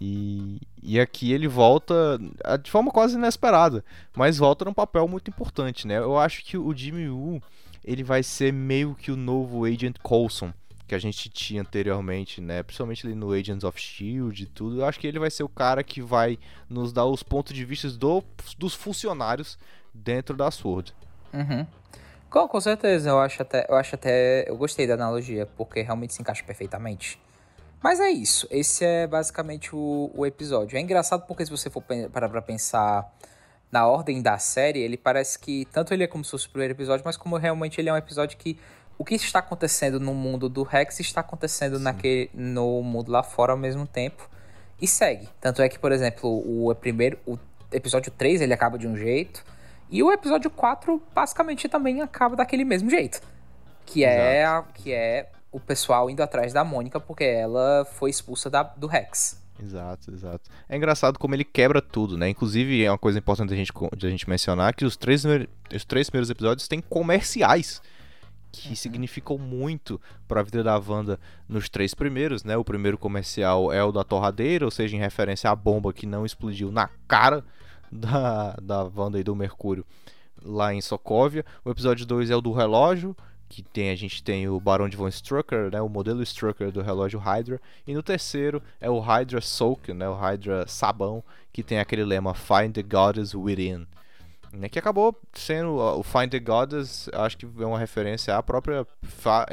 E, e aqui ele volta de forma quase inesperada, mas volta num papel muito importante, né? Eu acho que o Jimmy Woo, ele vai ser meio que o novo Agent Coulson que a gente tinha anteriormente, né? Principalmente ali no Agents of Shield e tudo. Eu acho que ele vai ser o cara que vai nos dar os pontos de vista do, dos funcionários dentro da Sword. Uhum. Com, com certeza, eu acho até, eu acho até, eu gostei da analogia, porque realmente se encaixa perfeitamente. Mas é isso, esse é basicamente o, o episódio. É engraçado porque se você for parar pra pensar na ordem da série, ele parece que tanto ele é como se fosse o primeiro episódio, mas como realmente ele é um episódio que o que está acontecendo no mundo do Rex está acontecendo naquele, no mundo lá fora ao mesmo tempo e segue. Tanto é que, por exemplo, o primeiro, o episódio 3 ele acaba de um jeito e o episódio 4 basicamente também acaba daquele mesmo jeito. Que é, a, que é o pessoal indo atrás da Mônica porque ela foi expulsa da, do Rex. Exato, exato. É engraçado como ele quebra tudo, né? Inclusive, é uma coisa importante a gente, de a gente mencionar que os três, os três primeiros episódios têm comerciais que uhum. significou muito para a vida da Wanda nos três primeiros, né? O primeiro comercial é o da torradeira, ou seja, em referência à bomba que não explodiu na cara da, da Wanda e do Mercúrio lá em Sokovia. O episódio 2 é o do relógio, que tem a gente tem o Barão de von Strucker, né, o modelo Strucker do relógio Hydra, e no terceiro é o Hydra Soak, né, o Hydra Sabão, que tem aquele lema Find the Goddess Within né, que acabou sendo o Find the Goddess, acho que é uma referência à própria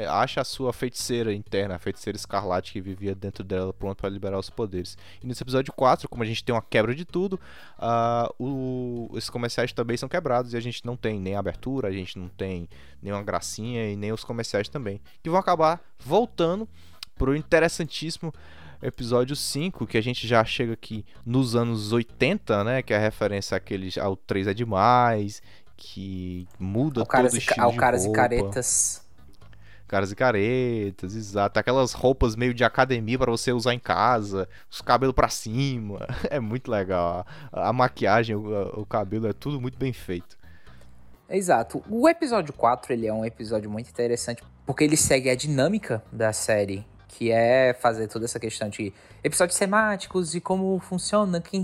acha a sua feiticeira interna, a feiticeira escarlate que vivia dentro dela, pronto para liberar os poderes. E nesse episódio 4, como a gente tem uma quebra de tudo, uh, esses comerciais também são quebrados e a gente não tem nem abertura, a gente não tem nenhuma gracinha e nem os comerciais também, que vão acabar voltando pro interessantíssimo episódio 5, que a gente já chega aqui nos anos 80, né? Que é a referência àquele, ao 3 é demais, que muda ao todo o estilo ao de caras roupa. e caretas. Caras e caretas, exato. Aquelas roupas meio de academia para você usar em casa, os cabelos para cima. É muito legal. A, a maquiagem, o, o cabelo, é tudo muito bem feito. Exato. O episódio 4 ele é um episódio muito interessante porque ele segue a dinâmica da série que é fazer toda essa questão de episódios temáticos e como funciona quem,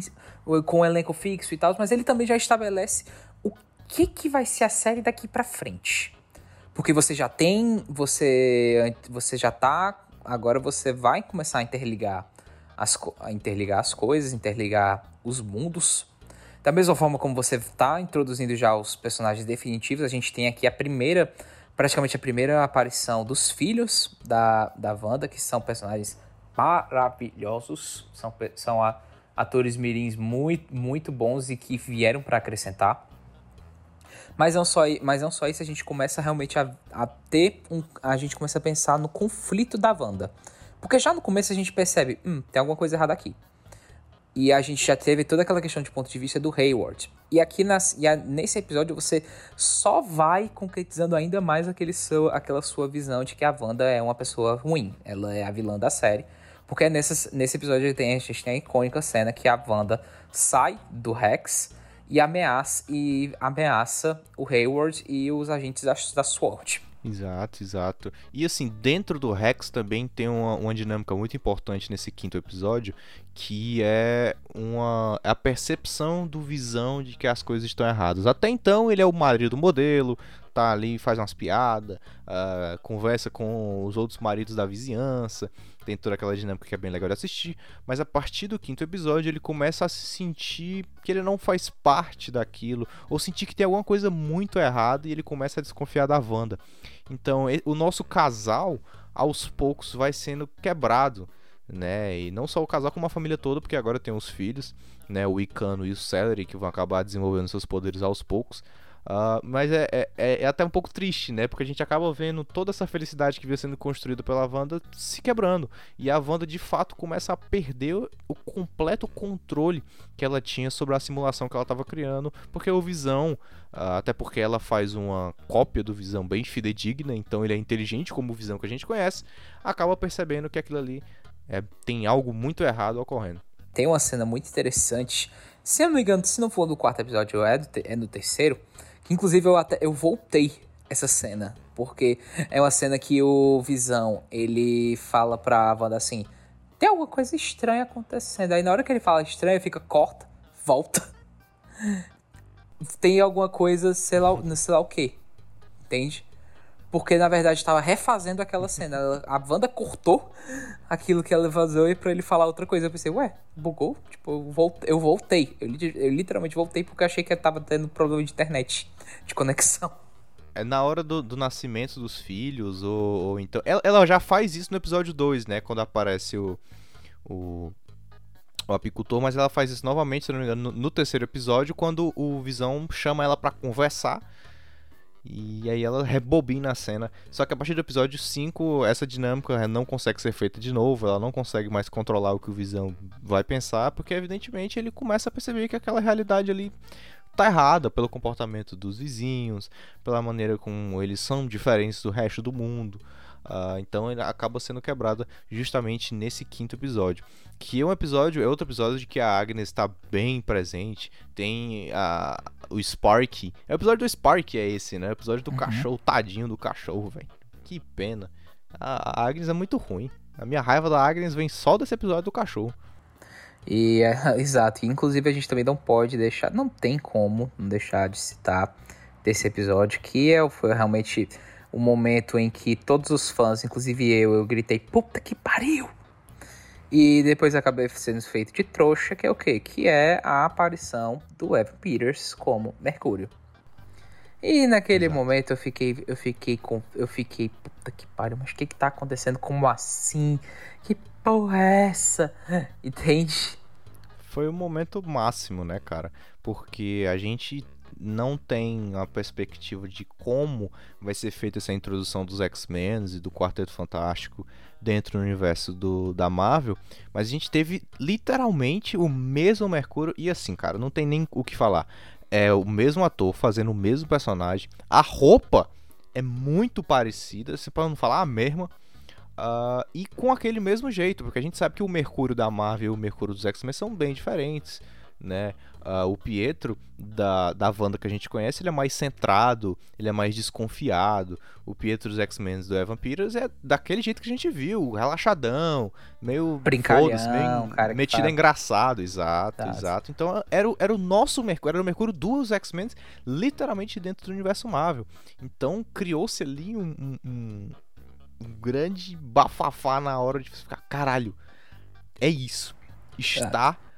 com o elenco fixo e tal, mas ele também já estabelece o que, que vai ser a série daqui para frente. Porque você já tem, você, você já tá, agora você vai começar a interligar as, a interligar as coisas, interligar os mundos. Da mesma forma como você está introduzindo já os personagens definitivos, a gente tem aqui a primeira praticamente a primeira aparição dos filhos da, da Wanda, que são personagens maravilhosos, são, são a, atores mirins muito, muito bons e que vieram para acrescentar. Mas não, só, mas não só isso, a gente começa realmente a, a ter um. A gente começa a pensar no conflito da Wanda. Porque já no começo a gente percebe, hum, tem alguma coisa errada aqui. E a gente já teve toda aquela questão de ponto de vista do Hayward. E aqui nas, e a, nesse episódio você só vai concretizando ainda mais aquele seu, aquela sua visão de que a Wanda é uma pessoa ruim. Ela é a vilã da série. Porque nesse, nesse episódio tem, a gente tem a icônica cena que a Wanda sai do Rex e ameaça, e ameaça o Hayward e os agentes da, da. Exato, exato. E assim, dentro do Rex também tem uma, uma dinâmica muito importante nesse quinto episódio, que é uma a percepção do visão de que as coisas estão erradas. Até então ele é o marido modelo, tá ali, faz umas piadas, uh, conversa com os outros maridos da vizinhança, tem toda aquela dinâmica que é bem legal de assistir, mas a partir do quinto episódio ele começa a se sentir que ele não faz parte daquilo, ou sentir que tem alguma coisa muito errada e ele começa a desconfiar da Wanda. Então o nosso casal, aos poucos, vai sendo quebrado. Né? E não só o casal, como a família toda, porque agora tem os filhos, né? O Icano e o Celery, que vão acabar desenvolvendo seus poderes aos poucos. Uh, mas é, é, é, até um pouco triste, né? Porque a gente acaba vendo toda essa felicidade que vinha sendo construída pela Wanda se quebrando. E a Wanda de fato começa a perder o completo controle que ela tinha sobre a simulação que ela estava criando. Porque o Visão, uh, até porque ela faz uma cópia do Visão bem fidedigna, então ele é inteligente como o Visão que a gente conhece, acaba percebendo que aquilo ali é, tem algo muito errado ocorrendo. Tem uma cena muito interessante. Se eu não me engano, se não for no quarto episódio, é, é no terceiro Inclusive, eu até eu voltei essa cena. Porque é uma cena que o Visão, ele fala pra Wanda assim: tem alguma coisa estranha acontecendo. Aí na hora que ele fala estranha, fica corta, volta. tem alguma coisa, sei lá, sei lá o que. Entende? Porque na verdade estava refazendo aquela cena. A Wanda cortou aquilo que ela vazou e pra ele falar outra coisa. Eu pensei, ué, bugou? Tipo, eu voltei. Eu, voltei. eu, eu literalmente voltei porque achei que eu tava tendo problema de internet, de conexão. É na hora do, do nascimento dos filhos, ou, ou então. Ela, ela, já faz isso no episódio 2, né? Quando aparece o. o o apicultor, mas ela faz isso novamente, se não me engano, no, no terceiro episódio, quando o Visão chama ela para conversar e aí ela rebobina a cena. Só que a partir do episódio 5, essa dinâmica não consegue ser feita de novo. Ela não consegue mais controlar o que o Visão vai pensar, porque evidentemente ele começa a perceber que aquela realidade ali tá errada pelo comportamento dos vizinhos, pela maneira como eles são diferentes do resto do mundo. Uh, então ele acaba sendo quebrada justamente nesse quinto episódio. Que é um episódio, é outro episódio de que a Agnes está bem presente. Tem a, o Spark. É o episódio do Spark, é esse, né? O episódio do uhum. cachorro, tadinho do cachorro, velho. Que pena. A, a Agnes é muito ruim. A minha raiva da Agnes vem só desse episódio do cachorro. E é, exato, inclusive a gente também não pode deixar, não tem como não deixar de citar desse episódio que é, foi realmente o momento em que todos os fãs, inclusive eu, eu gritei, puta que pariu! E depois acabei sendo feito de trouxa, que é o quê? Que é a aparição do Evan Peters como Mercúrio. E naquele Exato. momento eu fiquei, eu fiquei com, eu fiquei, puta que pariu, mas o que que tá acontecendo? Como assim? Que porra é essa? Entende? Foi o momento máximo, né, cara? Porque a gente não tem a perspectiva de como vai ser feita essa introdução dos X-Men e do Quarteto Fantástico dentro do universo do, da Marvel, mas a gente teve literalmente o mesmo Mercúrio e assim, cara, não tem nem o que falar. É o mesmo ator fazendo o mesmo personagem, a roupa é muito parecida, se para não falar a mesma. Uh, e com aquele mesmo jeito, porque a gente sabe que o Mercúrio da Marvel e o Mercúrio dos X-Men são bem diferentes né? Uh, o Pietro da, da Wanda que a gente conhece, ele é mais centrado, ele é mais desconfiado. O Pietro dos X-Men do Evan Peters é daquele jeito que a gente viu, relaxadão, meio brincalhão, meio metido tá... engraçado, exato, tá. exato. Então era, era o nosso Mercúrio, era o Mercúrio dos X-Men, literalmente dentro do universo Marvel. Então criou-se ali um, um, um, um grande bafafá na hora de ficar, caralho, é isso. Está é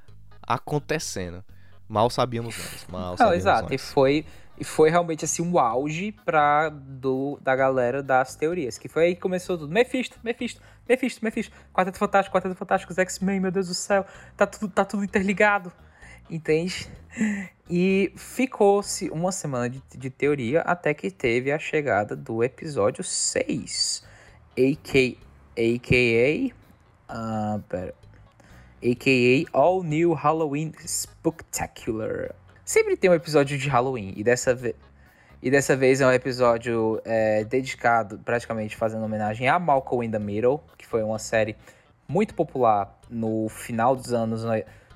acontecendo. Mal sabíamos antes. Mal Não, exato. Antes. E foi, e foi realmente assim um auge pra, do, da galera das teorias. Que foi aí que começou tudo. Mephisto, Mephisto, Mephisto, Mephisto. Quarteto Fantástico, Quarteto Fantástico, os X-Men, meu Deus do céu. Tá tudo, tá tudo interligado. Entende? E ficou-se uma semana de, de teoria até que teve a chegada do episódio 6. A.K.A. A.K.A. Uh, pera, a.k.a. All New Halloween Spectacular. Sempre tem um episódio de Halloween, e dessa, ve e dessa vez é um episódio é, dedicado, praticamente fazendo homenagem a Malcolm in the Middle, que foi uma série muito popular no final dos anos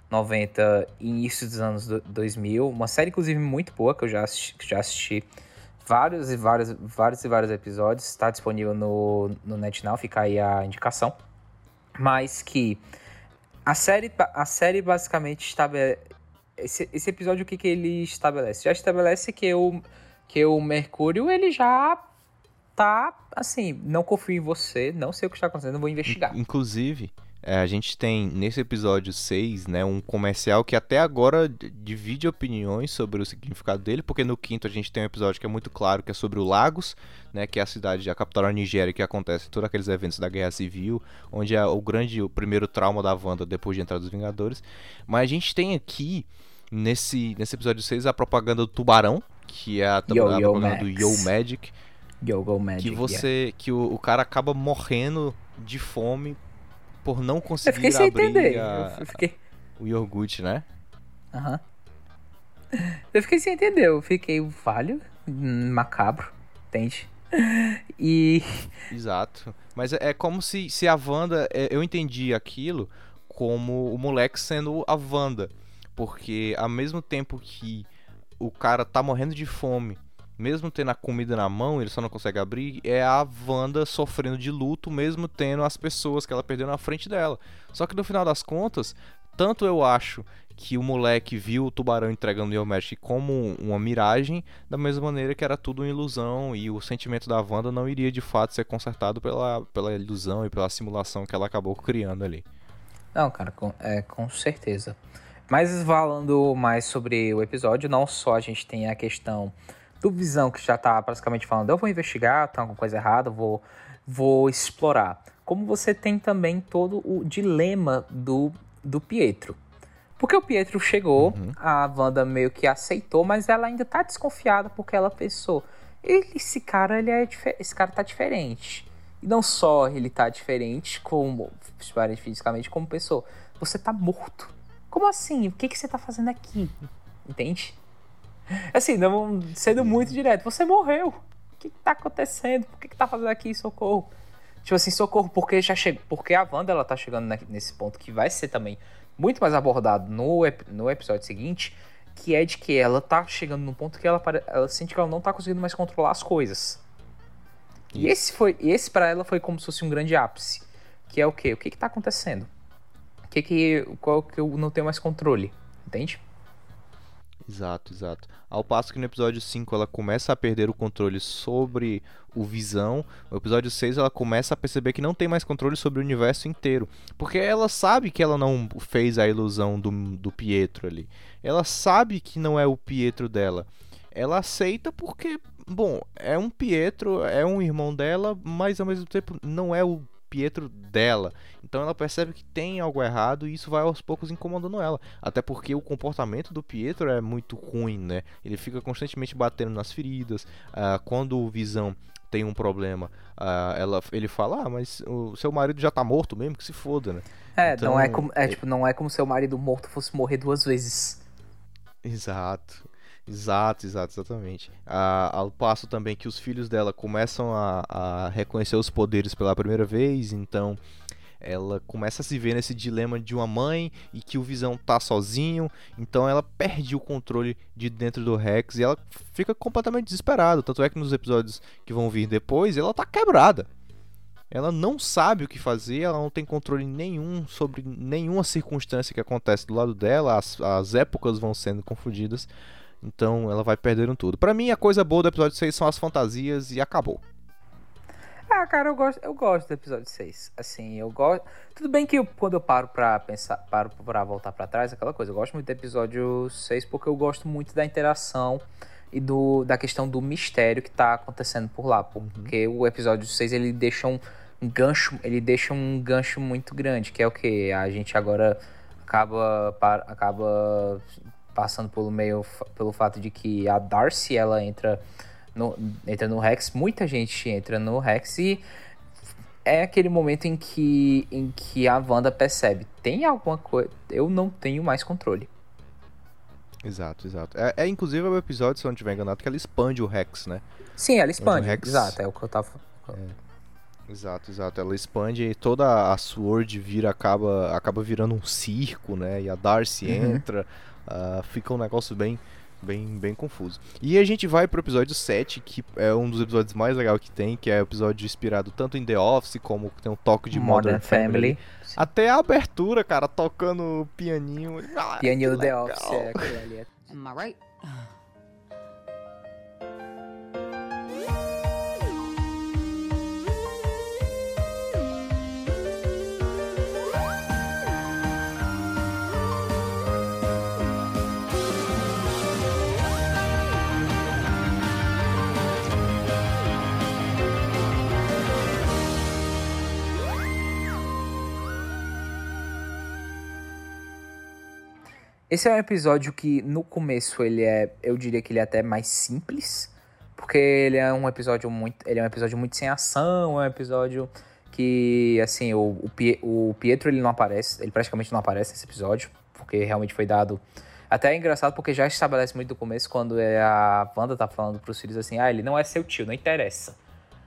90 e início dos anos 2000. Uma série, inclusive, muito boa, que eu já assisti, já assisti vários e vários, vários e vários episódios. Está disponível no, no NetNow, fica aí a indicação. Mas que a série, a série basicamente estabelece. Esse, esse episódio, o que, que ele estabelece? Já estabelece que o, que o Mercúrio ele já tá assim, não confio em você, não sei o que está acontecendo, vou investigar. Inclusive, é, a gente tem nesse episódio 6, né, um comercial que até agora divide opiniões sobre o significado dele, porque no quinto a gente tem um episódio que é muito claro, que é sobre o Lagos, né, que é a cidade, a capital da Nigéria, que acontece todos aqueles eventos da Guerra Civil, onde é o grande, o primeiro trauma da Wanda depois de entrar dos Vingadores. Mas a gente tem aqui, nesse, nesse episódio 6, a propaganda do Tubarão, que é a, Yo, a Yo propaganda Max. do Yo Magic, Yo Go Magic. que você que o, o cara acaba morrendo de fome por não Eu conseguir fiquei sem abrir entender. a- Eu fiquei. o iogurte, né? Aham. Eu fiquei sem entender. Eu fiquei falho, macabro, entende? E. Exato. Mas é, é como se, se a Wanda. é, eu entendi aquilo como o moleque sendo a Wanda. Porque ao mesmo tempo que o cara tá morrendo de fome, mesmo tendo a comida na mão, ele só não consegue abrir, é a Wanda sofrendo de luto, mesmo tendo as pessoas que ela perdeu na frente dela. Só que no final das contas, tanto eu acho que o moleque viu o tubarão entregando o Magic como uma miragem, da mesma maneira que era tudo uma ilusão e o sentimento da Wanda não iria de fato ser consertado pela, pela ilusão e pela simulação que ela acabou criando ali. Não, cara, com, é, com certeza. Mas falando mais sobre o episódio, não só a gente tem a questão do Visão, que já tá praticamente falando, eu vou investigar, tem alguma coisa errada, vou, vou explorar. Como você tem também todo o dilema do, do Pietro. Porque o Pietro chegou, a Wanda meio que aceitou, mas ela ainda tá desconfiada porque ela pensou, ele, esse cara, ele é esse cara tá diferente. E não só ele tá diferente como fisicamente como pessoa, você tá morto. Como assim? O que que você tá fazendo aqui? Entende? Assim, não, sendo muito direto, você morreu. O que, que tá acontecendo? Por que, que tá fazendo aqui? Socorro. Tipo assim, socorro, porque já chegou. Porque a Wanda ela tá chegando nesse ponto que vai ser também muito mais abordado no, no episódio seguinte, que é de que ela tá chegando num ponto que ela, ela sente que ela não tá conseguindo mais controlar as coisas. E esse foi, esse para ela foi como se fosse um grande ápice, que é o quê? O que que tá acontecendo? O que que qual que eu não tenho mais controle, entende? Exato, exato. Ao passo que no episódio 5 ela começa a perder o controle sobre o Visão, no episódio 6 ela começa a perceber que não tem mais controle sobre o universo inteiro. Porque ela sabe que ela não fez a ilusão do, do Pietro ali. Ela sabe que não é o Pietro dela. Ela aceita porque, bom, é um Pietro, é um irmão dela, mas ao mesmo tempo não é o Pietro dela. Então ela percebe que tem algo errado e isso vai aos poucos incomodando ela. Até porque o comportamento do Pietro é muito ruim, né? Ele fica constantemente batendo nas feridas. ah, quando o Visão tem um problema, ah, ela, ele fala: Ah, mas o seu marido já tá morto mesmo, que se foda, né? É, Então, não é como é, é- tipo, não é como se o marido morto fosse morrer duas vezes. Exato. Exato, exato, exatamente. Ao passo também que os filhos dela começam a, a reconhecer os poderes pela primeira vez, então ela começa a se ver nesse dilema de uma mãe e que o Visão tá sozinho, então ela perde o controle de dentro do Rex e ela fica completamente desesperada. Tanto é que nos episódios que vão vir depois, ela tá quebrada. Ela não sabe o que fazer, ela não tem controle nenhum sobre nenhuma circunstância que acontece do lado dela, as, as épocas vão sendo confundidas, então ela vai perdendo tudo. Pra mim, a coisa boa do episódio 6 são as fantasias e acabou. Ah, cara, eu gosto, eu gosto do episódio 6. Assim, eu gosto. Tudo bem que eu- quando eu paro pra pensar, paro pra voltar pra trás, aquela coisa, eu gosto muito do episódio 6 porque eu gosto muito da interação e do, da questão do mistério que tá acontecendo por lá. Porque o episódio 6 ele deixa um gancho, ele deixa um gancho muito grande, que é o que? A gente agora acaba, acaba passando pelo meio pelo fato de que a Darcy ela entra no, entra no Rex, muita gente entra no Rex e é aquele momento em que, em que a Wanda percebe, tem alguma coisa, eu não tenho mais controle. Exato, exato. É, é inclusive o episódio, se eu não estiver enganado, que ela expande o Rex, né? Sim, ela expande. Rex- Exato, é o que eu tava. Exato, exato. Ela expande e toda a Sword vira, acaba, acaba virando um circo, né? E a Darcy Uhum. entra. Ah, fica um negócio bem, bem, bem confuso. E a gente vai pro episódio 7, que é um dos episódios mais legais que tem, que é o episódio inspirado tanto em The Office, como tem um toque de Modern, Family. Até a abertura, cara, tocando pianinho. Ah, Pianinho do The. Office, é aquilo ali. é- Am I right? Esse é um episódio que no começo ele é, eu diria que ele é até mais simples, porque ele é um episódio muito, ele é um episódio muito sem ação, é um episódio que assim, o, o, Pie- o Pietro ele não aparece, ele praticamente não aparece nesse episódio, porque realmente foi dado até é engraçado porque já estabelece muito do começo quando é a Wanda tá falando pros filhos assim: "Ah, ele não é seu tio, não interessa".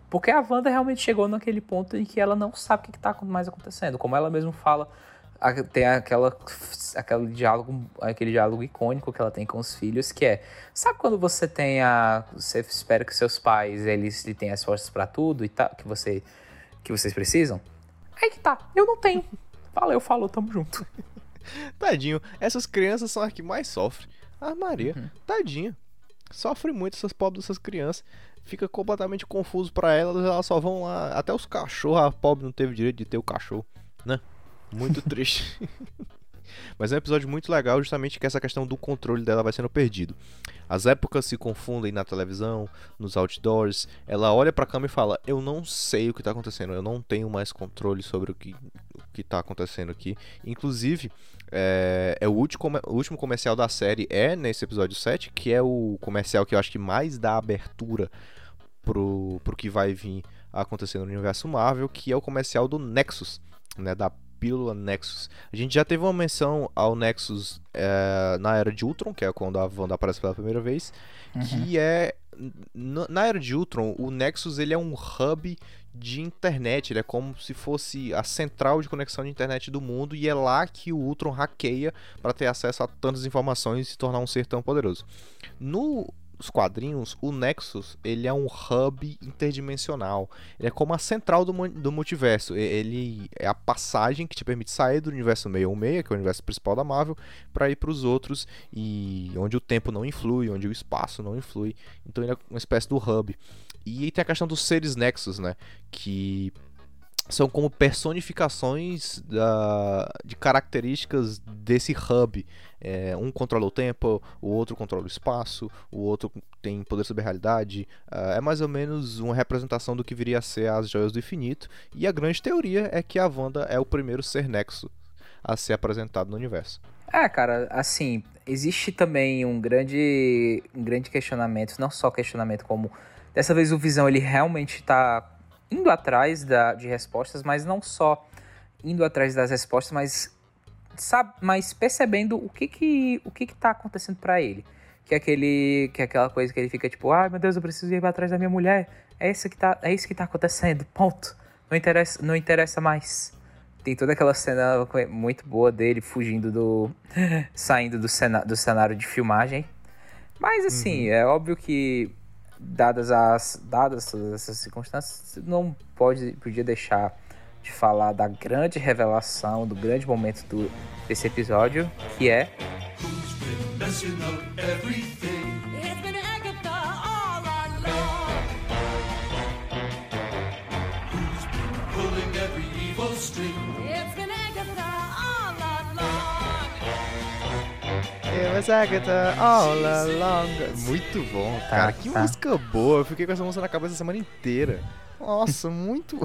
Porque a Wanda realmente chegou naquele ponto em que ela não sabe o que, que tá mais acontecendo. Como ela mesmo fala, tem aquela, aquele, diálogo, aquele diálogo icônico que ela tem com os filhos, que é... Sabe quando você tem a... Você espera que seus pais, eles lhe tenham as forças pra tudo e tal, que, você, que vocês precisam? Aí que tá, eu não tenho. Valeu, falou, tamo junto. Tadinho, essas crianças são as que mais sofrem. Ah, Maria, tadinho. Sofre muito essas pobres dessas crianças. Fica completamente confuso pra elas, elas só vão lá. Até os cachorros, a pobre não teve direito de ter o cachorro, né? Muito triste. Mas é um episódio muito legal, justamente que essa questão do controle dela vai sendo perdido. As épocas se confundem na televisão, nos outdoors. Ela olha pra câmera e fala: Eu não sei o que tá acontecendo, eu não tenho mais controle sobre o que, o que tá acontecendo aqui. Inclusive, é, é o, último, o último comercial da série é nesse episódio 7, que é o comercial que eu acho que mais dá abertura pro, pro que vai vir a acontecer no universo Marvel, que é o comercial do Nexus, né, da pílula Nexus. A gente já teve uma menção ao Nexus é, na Era de Ultron, que é quando a Wanda aparece pela primeira vez, que é... Na Era de Ultron, o Nexus ele é um hub de internet, ele é como se fosse a central de conexão de internet do mundo e é lá que o Ultron hackeia para ter acesso a tantas informações e se tornar um ser tão poderoso. Nos quadrinhos, o Nexus ele é um hub interdimensional. Ele é como a central do, do multiverso. Ele é a passagem que te permite sair do universo 616, que é o universo principal da Marvel, para ir para os outros e onde o tempo não influi, onde o espaço não influi. Então ele é uma espécie do hub. E aí tem a questão dos seres Nexus, né? Que são como personificações da, de características desse hub. É, um controla o tempo, o outro controla o espaço, o outro tem poder sobre a realidade. Ah, é mais ou menos uma representação do que viria a ser as Joias do Infinito. E a grande teoria é que a Wanda é o primeiro ser Nexo a ser apresentado no universo. É, cara, assim, existe também um grande, um grande questionamento, não só questionamento como dessa vez o Visão ele realmente tá indo atrás da, de respostas, mas não só indo atrás das respostas, mas sabe, mas percebendo o que que o que que tá acontecendo pra ele. Que é aquele que é aquela coisa que ele fica tipo, ai meu Deus, eu preciso ir atrás da minha mulher. É isso que tá, é isso que tá acontecendo. Ponto. Não interessa, não interessa mais. Tem toda aquela cena muito boa dele fugindo do. saindo do, cena, do cenário de filmagem. Mas assim, é óbvio que, dadas as. dadas todas essas circunstâncias, não pode, podia deixar de falar da grande revelação, do grande momento do, desse episódio, que é. It was Agatha all along. Muito bom, cara. que tá. música boa. Eu fiquei com essa música na cabeça a semana inteira. Nossa, muito.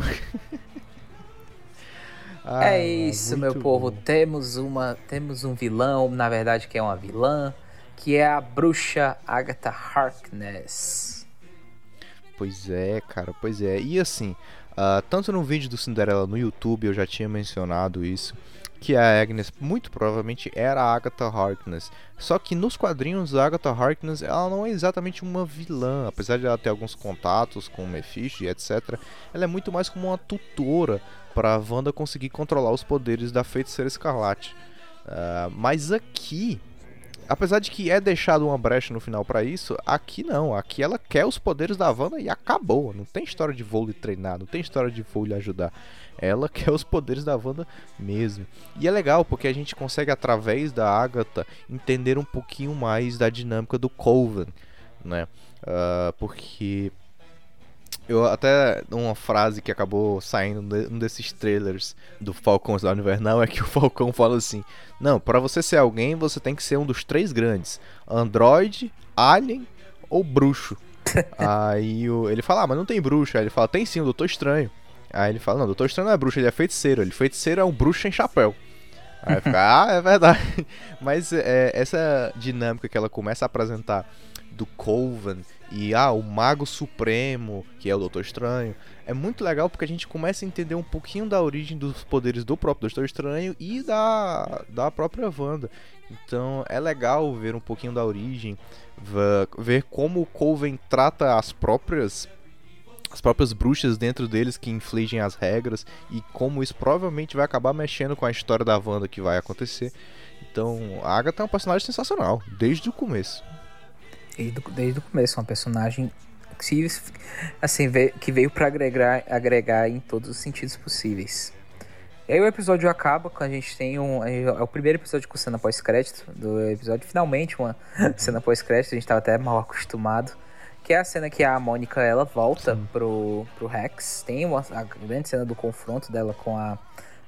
Ah, é isso, meu povo. bom. Temos uma. Temos um vilão, na verdade, que é uma vilã, que é a bruxa Agatha Harkness. Pois é, cara, pois é. E assim, Ah, tanto no vídeo do Cinderela no YouTube eu já tinha mencionado isso, que a Agnes muito provavelmente era a Agatha Harkness. Só que nos quadrinhos a Agatha Harkness ela não é exatamente uma vilã, apesar de ela ter alguns contatos com o Mephisto e etc. Ela é muito mais como uma tutora para a Wanda conseguir controlar os poderes da Feiticeira Escarlate. Ah, mas aqui apesar de que é deixado uma brecha no final pra isso, aqui não. Aqui ela quer os poderes da Wanda e acabou. Não tem história de vou lhe treinar, não tem história de vou lhe ajudar. Ela quer os poderes da Wanda mesmo. E é legal porque a gente consegue, através da Agatha, entender um pouquinho mais da dinâmica do Coven, né? Ah, porque eu até uma frase que acabou saindo num desses trailers do Falcão Soldado Invernal é que o Falcão fala assim: "Não, para você ser alguém, você tem que ser um dos três grandes: Android, Alien ou bruxo". Aí o- ele fala: "Ah, mas não tem bruxo". Aí ele fala: "Tem sim, o Doutor Estranho". Aí ele fala: "Não, Doutor Estranho não é bruxo, ele é feiticeiro. Ele feiticeiro é um bruxo sem chapéu". Aí fica, ah, é verdade. Mas é, essa dinâmica que ela começa a apresentar do Coven e ah, o Mago Supremo, que é o Doutor Estranho, é muito legal porque a gente começa a entender um pouquinho da origem dos poderes do próprio Doutor Estranho e da, da própria Wanda. Então é legal ver um pouquinho da origem, ver como o Coven trata as próprias as próprias bruxas dentro deles que infligem as regras e como isso provavelmente vai acabar mexendo com a história da Wanda que vai acontecer. Então, a Agatha é um personagem sensacional, desde o começo. Desde, desde o começo, uma personagem que, assim, que veio pra agregar, agregar em todos os sentidos possíveis. E aí o episódio acaba com a gente tem um. É o primeiro episódio com cena pós-crédito do episódio. Finalmente, uma cena pós-crédito, a gente tava até mal acostumado. Que é a cena que a Mônica ela volta pro, pro Rex. Tem uma, a grande cena do confronto dela com a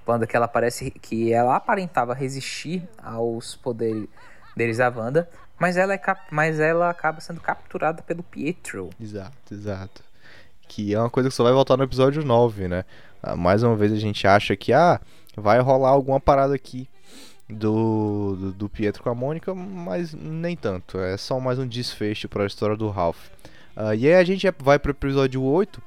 Wanda, que ela parece que ela aparentava resistir aos poderes deles da Wanda. Mas ela, é cap- mas ela acaba sendo capturada pelo Pietro. Exato, exato. Que é uma coisa que só vai voltar no episódio 9, né? Ah, Mais uma vez a gente acha que, ah, vai rolar alguma parada aqui do, do, do Pietro com a Mônica, mas nem tanto. É só mais um desfecho para a história do Ralph. Ah, e aí a gente vai pro episódio 8,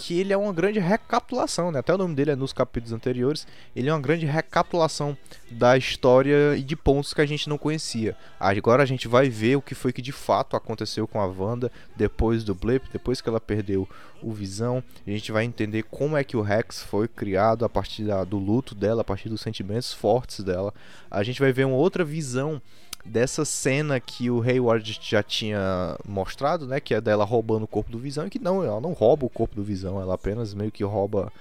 que ele é uma grande recapitulação, né? Até o nome dele é nos capítulos anteriores. Ele é uma grande recapitulação da história e de pontos que a gente não conhecia. Agora a gente vai ver o que foi que de fato aconteceu com a Wanda depois do blip, depois que ela perdeu o Visão. A gente vai entender como é que o Rex foi criado a partir da- do luto dela, a partir dos sentimentos fortes dela. A gente vai ver uma outra visão dessa cena que o Hayward já tinha mostrado, né, que é dela roubando o corpo do Visão e que não, ela não rouba o corpo do Visão, ela apenas meio que rouba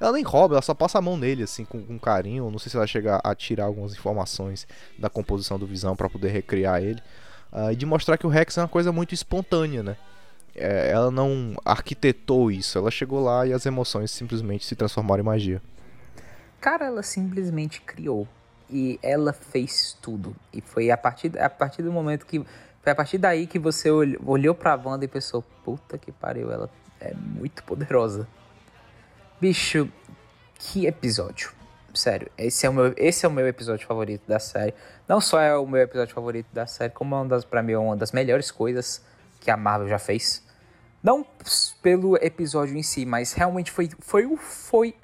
ela nem rouba, ela só passa a mão nele, assim, com, com carinho. Não sei se ela chega a tirar algumas informações da composição do Visão pra poder recriar ele. Ah, e de mostrar que o Rex é uma coisa muito espontânea, né? É, ela não arquitetou isso, ela chegou lá e as emoções simplesmente se transformaram em magia. Cara, ela simplesmente criou. E ela fez tudo. E foi a partir, a partir do momento que. Foi a partir daí que você olhou, olhou pra Wanda e pensou: puta que pariu, ela é muito poderosa. Bicho, que episódio. Sério, esse é, o meu, esse é o meu episódio favorito da série. Não só é o meu episódio favorito da série, como é uma das, pra mim, é uma das melhores coisas que a Marvel já fez. Não pelo episódio em si, mas realmente foi, foi, foi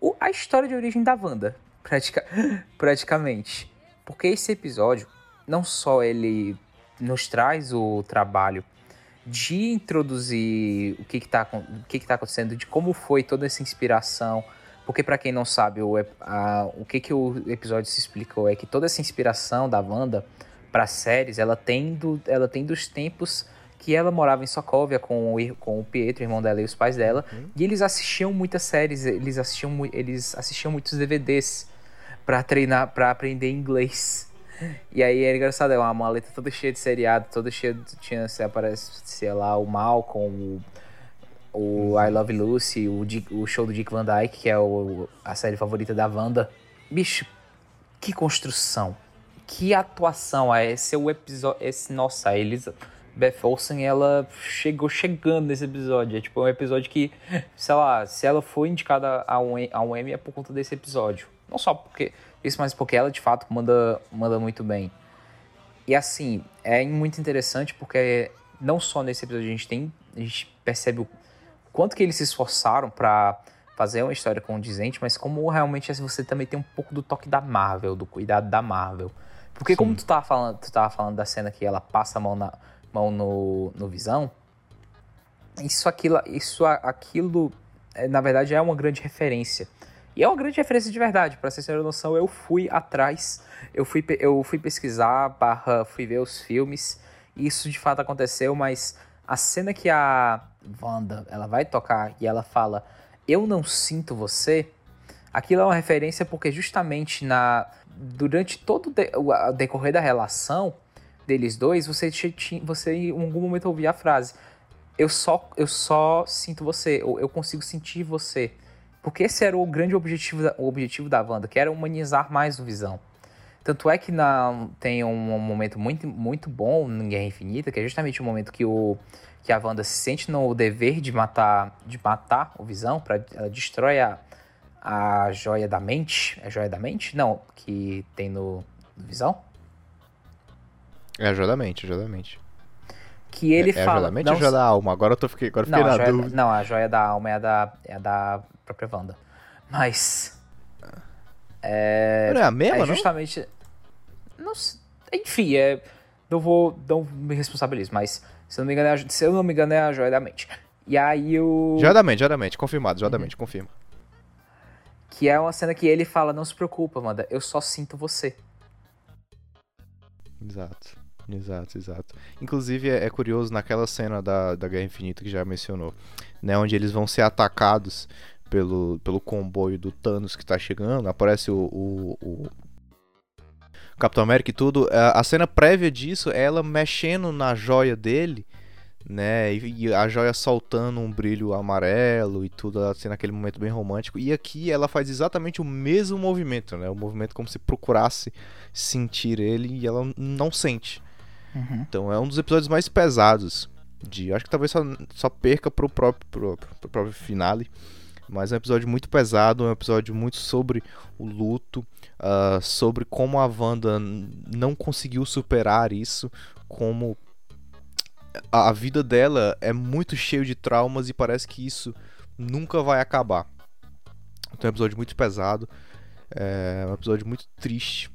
o- a história de origem da Wanda, pratica, praticamente. Porque esse episódio, não só ele nos traz o trabalho de introduzir o que tá, acon- o que que tá acontecendo, de como foi toda essa inspiração. Porque pra quem não sabe, o, a- o que que o episódio se explicou é que toda essa inspiração da Wanda para séries, ela tem, do, ela tem dos tempos que ela morava em Sokovia com o, com o Pietro, irmão dela e os pais dela, e eles assistiam muitas séries, eles assistiam, eles assistiam muitos DVDs pra treinar, para aprender inglês. E aí era engraçado, é uma maleta toda cheia de seriado, toda cheia de, tinha, se aparece, sei lá, o Malcolm, o, o I Love Lucy, o, o show do Dick Van Dyke, que é o, a série favorita da Wanda. Bicho, que construção, que atuação, ah, esse é o episódio, esse, nossa, a Elisa Beth Olsen, ela chegou chegando nesse episódio, é tipo um episódio que, sei lá, se ela foi indicada a um, a um Emmy é por conta desse episódio. Não só porque isso, mas porque ela de fato manda, manda muito bem. E assim, é muito interessante porque não só nesse episódio a gente tem, a gente percebe o quanto que eles se esforçaram pra fazer uma história condizente, mas como realmente assim, você também tem um pouco do toque da Marvel, do cuidado da Marvel. Porque como Sim. tu tava falando, tu tava falando da cena que ela passa a mão, na, mão no, no Visão, isso, aquilo, isso, aquilo, é, na verdade, é uma grande referência. E é uma grande referência de verdade. Pra vocês terem noção, eu fui atrás, eu fui, eu fui pesquisar, barra, fui ver os filmes. Isso de fato aconteceu, mas a cena que a Wanda, ela vai tocar e ela fala, eu não sinto você, aquilo é uma referência porque justamente na durante todo o de- o decorrer da relação deles dois, você, você em algum momento ouvia a frase, eu só, eu só sinto você, ou eu consigo sentir você. Porque esse era o grande objetivo da, o objetivo da Wanda, que era humanizar mais o Visão. Tanto é que na, tem um momento muito, muito bom em Guerra Infinita, que é justamente o momento que, o, que a Wanda se sente no dever de matar, de matar o Visão, pra, ela destrói a, a joia da mente. É a joia da mente? Não, que tem no, no Visão. É a joia da mente, a joia da mente. Que ele é, é a fala. joia da mente não, ou a joia da alma? Agora eu tô, fiquei, agora não, fiquei a na joia, dúvida. não, a joia da alma é a da, é a da própria Wanda. Mas. Não é a mesma, é não? justamente. Não, s- enfim, é. Não vou. Não me responsabilizo, mas se eu não me engano, é a, se eu não me engano, é a joia da mente. E aí o. Joia da mente, joia da mente, confirmado, Uhum. joia da mente, confirma. Que é uma cena que ele fala: Não se preocupa, Wanda, eu só sinto você. Exato, exato, exato. Inclusive é, é curioso naquela cena da, da Guerra Infinita que já mencionou, né? Onde eles vão ser atacados pelo, pelo comboio do Thanos que tá chegando, aparece o, o, o Capitão América e tudo. A, cena prévia disso é ela mexendo na joia dele, né? E, a joia soltando um brilho amarelo e tudo, assim, naquele momento bem romântico. E aqui ela faz exatamente o mesmo movimento, né? O movimento como se procurasse sentir ele e ela não sente. Então é um dos episódios mais pesados. De, acho que talvez só, só perca pro próprio, pro, pro próprio finale. Mas é um episódio muito pesado, é um episódio muito sobre o luto, ah, sobre como a Wanda não conseguiu superar isso, como a, vida dela é muito cheio de traumas e parece que isso nunca vai acabar. Então é um episódio muito pesado, é um episódio muito triste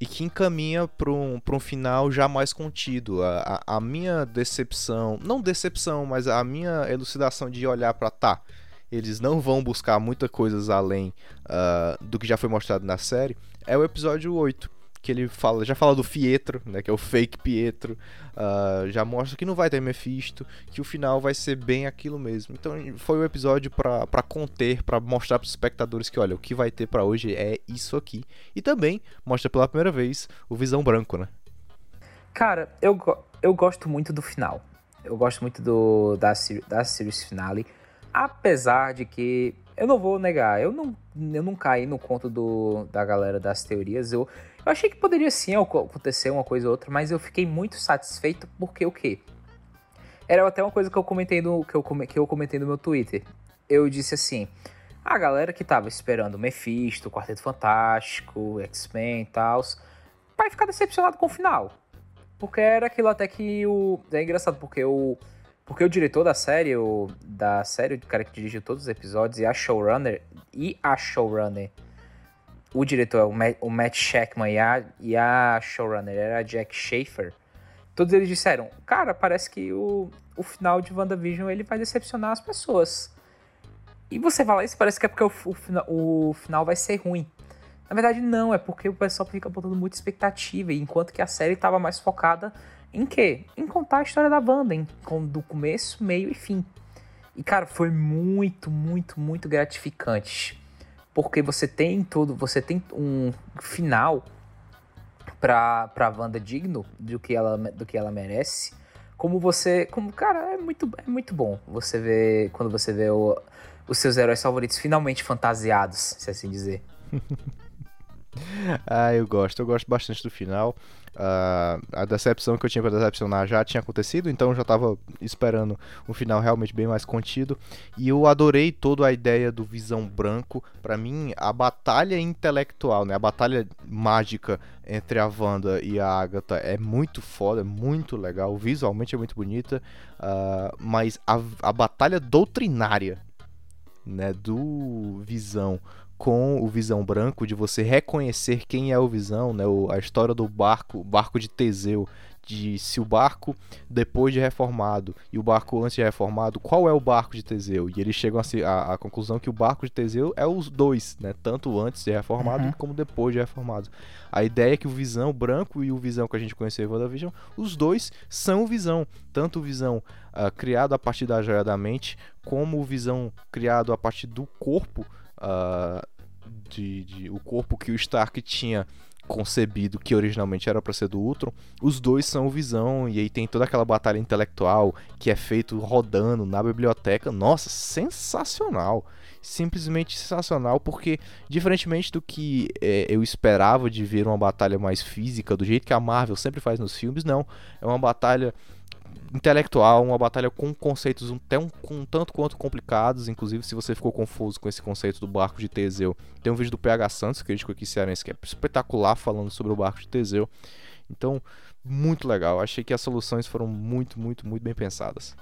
e que encaminha para um, um final já mais contido. A, a, a minha decepção, não decepção, mas a minha elucidação de olhar para tá, eles não vão buscar muitas coisas além ah, do que já foi mostrado na série, é o episódio 8. Que ele fala, já fala do Pietro, né? Que é o fake Pietro. ah, já mostra que não vai ter Mephisto, que o final vai ser bem aquilo mesmo. Então foi o episódio pra pra conter, pra mostrar pros espectadores que, olha, o que vai ter pra hoje é isso aqui. E também mostra pela primeira vez o Visão Branco, né? Cara, eu, eu gosto muito do final. Eu gosto muito do, da, da series finale. Apesar de que, eu não vou negar, eu não, eu não caí no conto do, da galera das teorias. Eu, eu achei que poderia sim aco- acontecer uma coisa ou outra, mas eu fiquei muito satisfeito porque o quê? Era até uma coisa que eu comentei no, que eu, que eu comentei no meu Twitter. Eu disse assim, a galera que tava esperando Mephisto, Quarteto Fantástico, X-Men e tal, vai ficar decepcionado com o final. Porque era aquilo até que o. É engraçado, porque o. Porque o diretor da série, o, da série, o cara que dirigiu todos os episódios, e a showrunner, e a showrunner, o diretor é o Matt, o Matt Shackman e a, e a showrunner era a Jack Schaefer, todos eles disseram, cara, parece que o, o final de WandaVision ele vai decepcionar as pessoas. E você fala isso, parece que é porque o, o, fina- o final vai ser ruim. Na verdade, não, é porque o pessoal fica botando muita expectativa, enquanto que a série estava mais focada em quê? Em contar a história da Wanda, em, com, do começo, meio e fim. E, cara, foi muito, muito, muito gratificante. Porque você tem tudo, você tem um final pra, pra Wanda digno do que ela, do que ela merece. Como você. Como, cara, é muito, é muito bom você ver. Quando você vê o- os seus heróis favoritos finalmente fantasiados, se assim dizer. Ah, eu gosto, eu gosto bastante do final. Ah, a decepção que eu tinha pra decepcionar já tinha acontecido, então eu já tava esperando um final realmente bem mais contido. E eu adorei toda a ideia do Visão Branco. Pra mim, a batalha intelectual, né? A batalha mágica entre a Wanda e a Agatha é muito foda, é muito legal. Visualmente é muito bonita. ah, mas a, a batalha doutrinária né, do Visão com o Visão branco, de você reconhecer quem é o Visão, né, o- a história do barco, barco de Teseu, de se o barco depois de reformado e o barco antes de reformado, qual é o barco de Teseu? E eles chegam à conclusão que o barco de Teseu é os dois, né, tanto antes de reformado Uhum. como depois de reformado. A ideia é que o Visão branco e o Visão que a gente conheceu em WandaVision, os dois são o Visão. Tanto o Visão ah, criado a partir da joia da mente, como o Visão criado a partir do corpo, ah, de, de- o corpo que o Stark tinha concebido, que originalmente era para ser do Ultron. Os dois são Visão, e aí tem toda aquela batalha intelectual que é feito rodando na biblioteca. Nossa, sensacional! Simplesmente sensacional, porque diferentemente do que é, eu esperava de ver uma batalha mais física, do jeito que a Marvel sempre faz nos filmes, não. É uma batalha intelectual, uma batalha com conceitos um, até um, um tanto quanto complicados, inclusive se você ficou confuso com esse conceito do barco de Teseu, tem um vídeo do PH Santos, crítico aqui cearense, que é espetacular falando sobre o barco de Teseu. Então, muito legal. Achei que as soluções foram muito, muito, muito bem pensadas.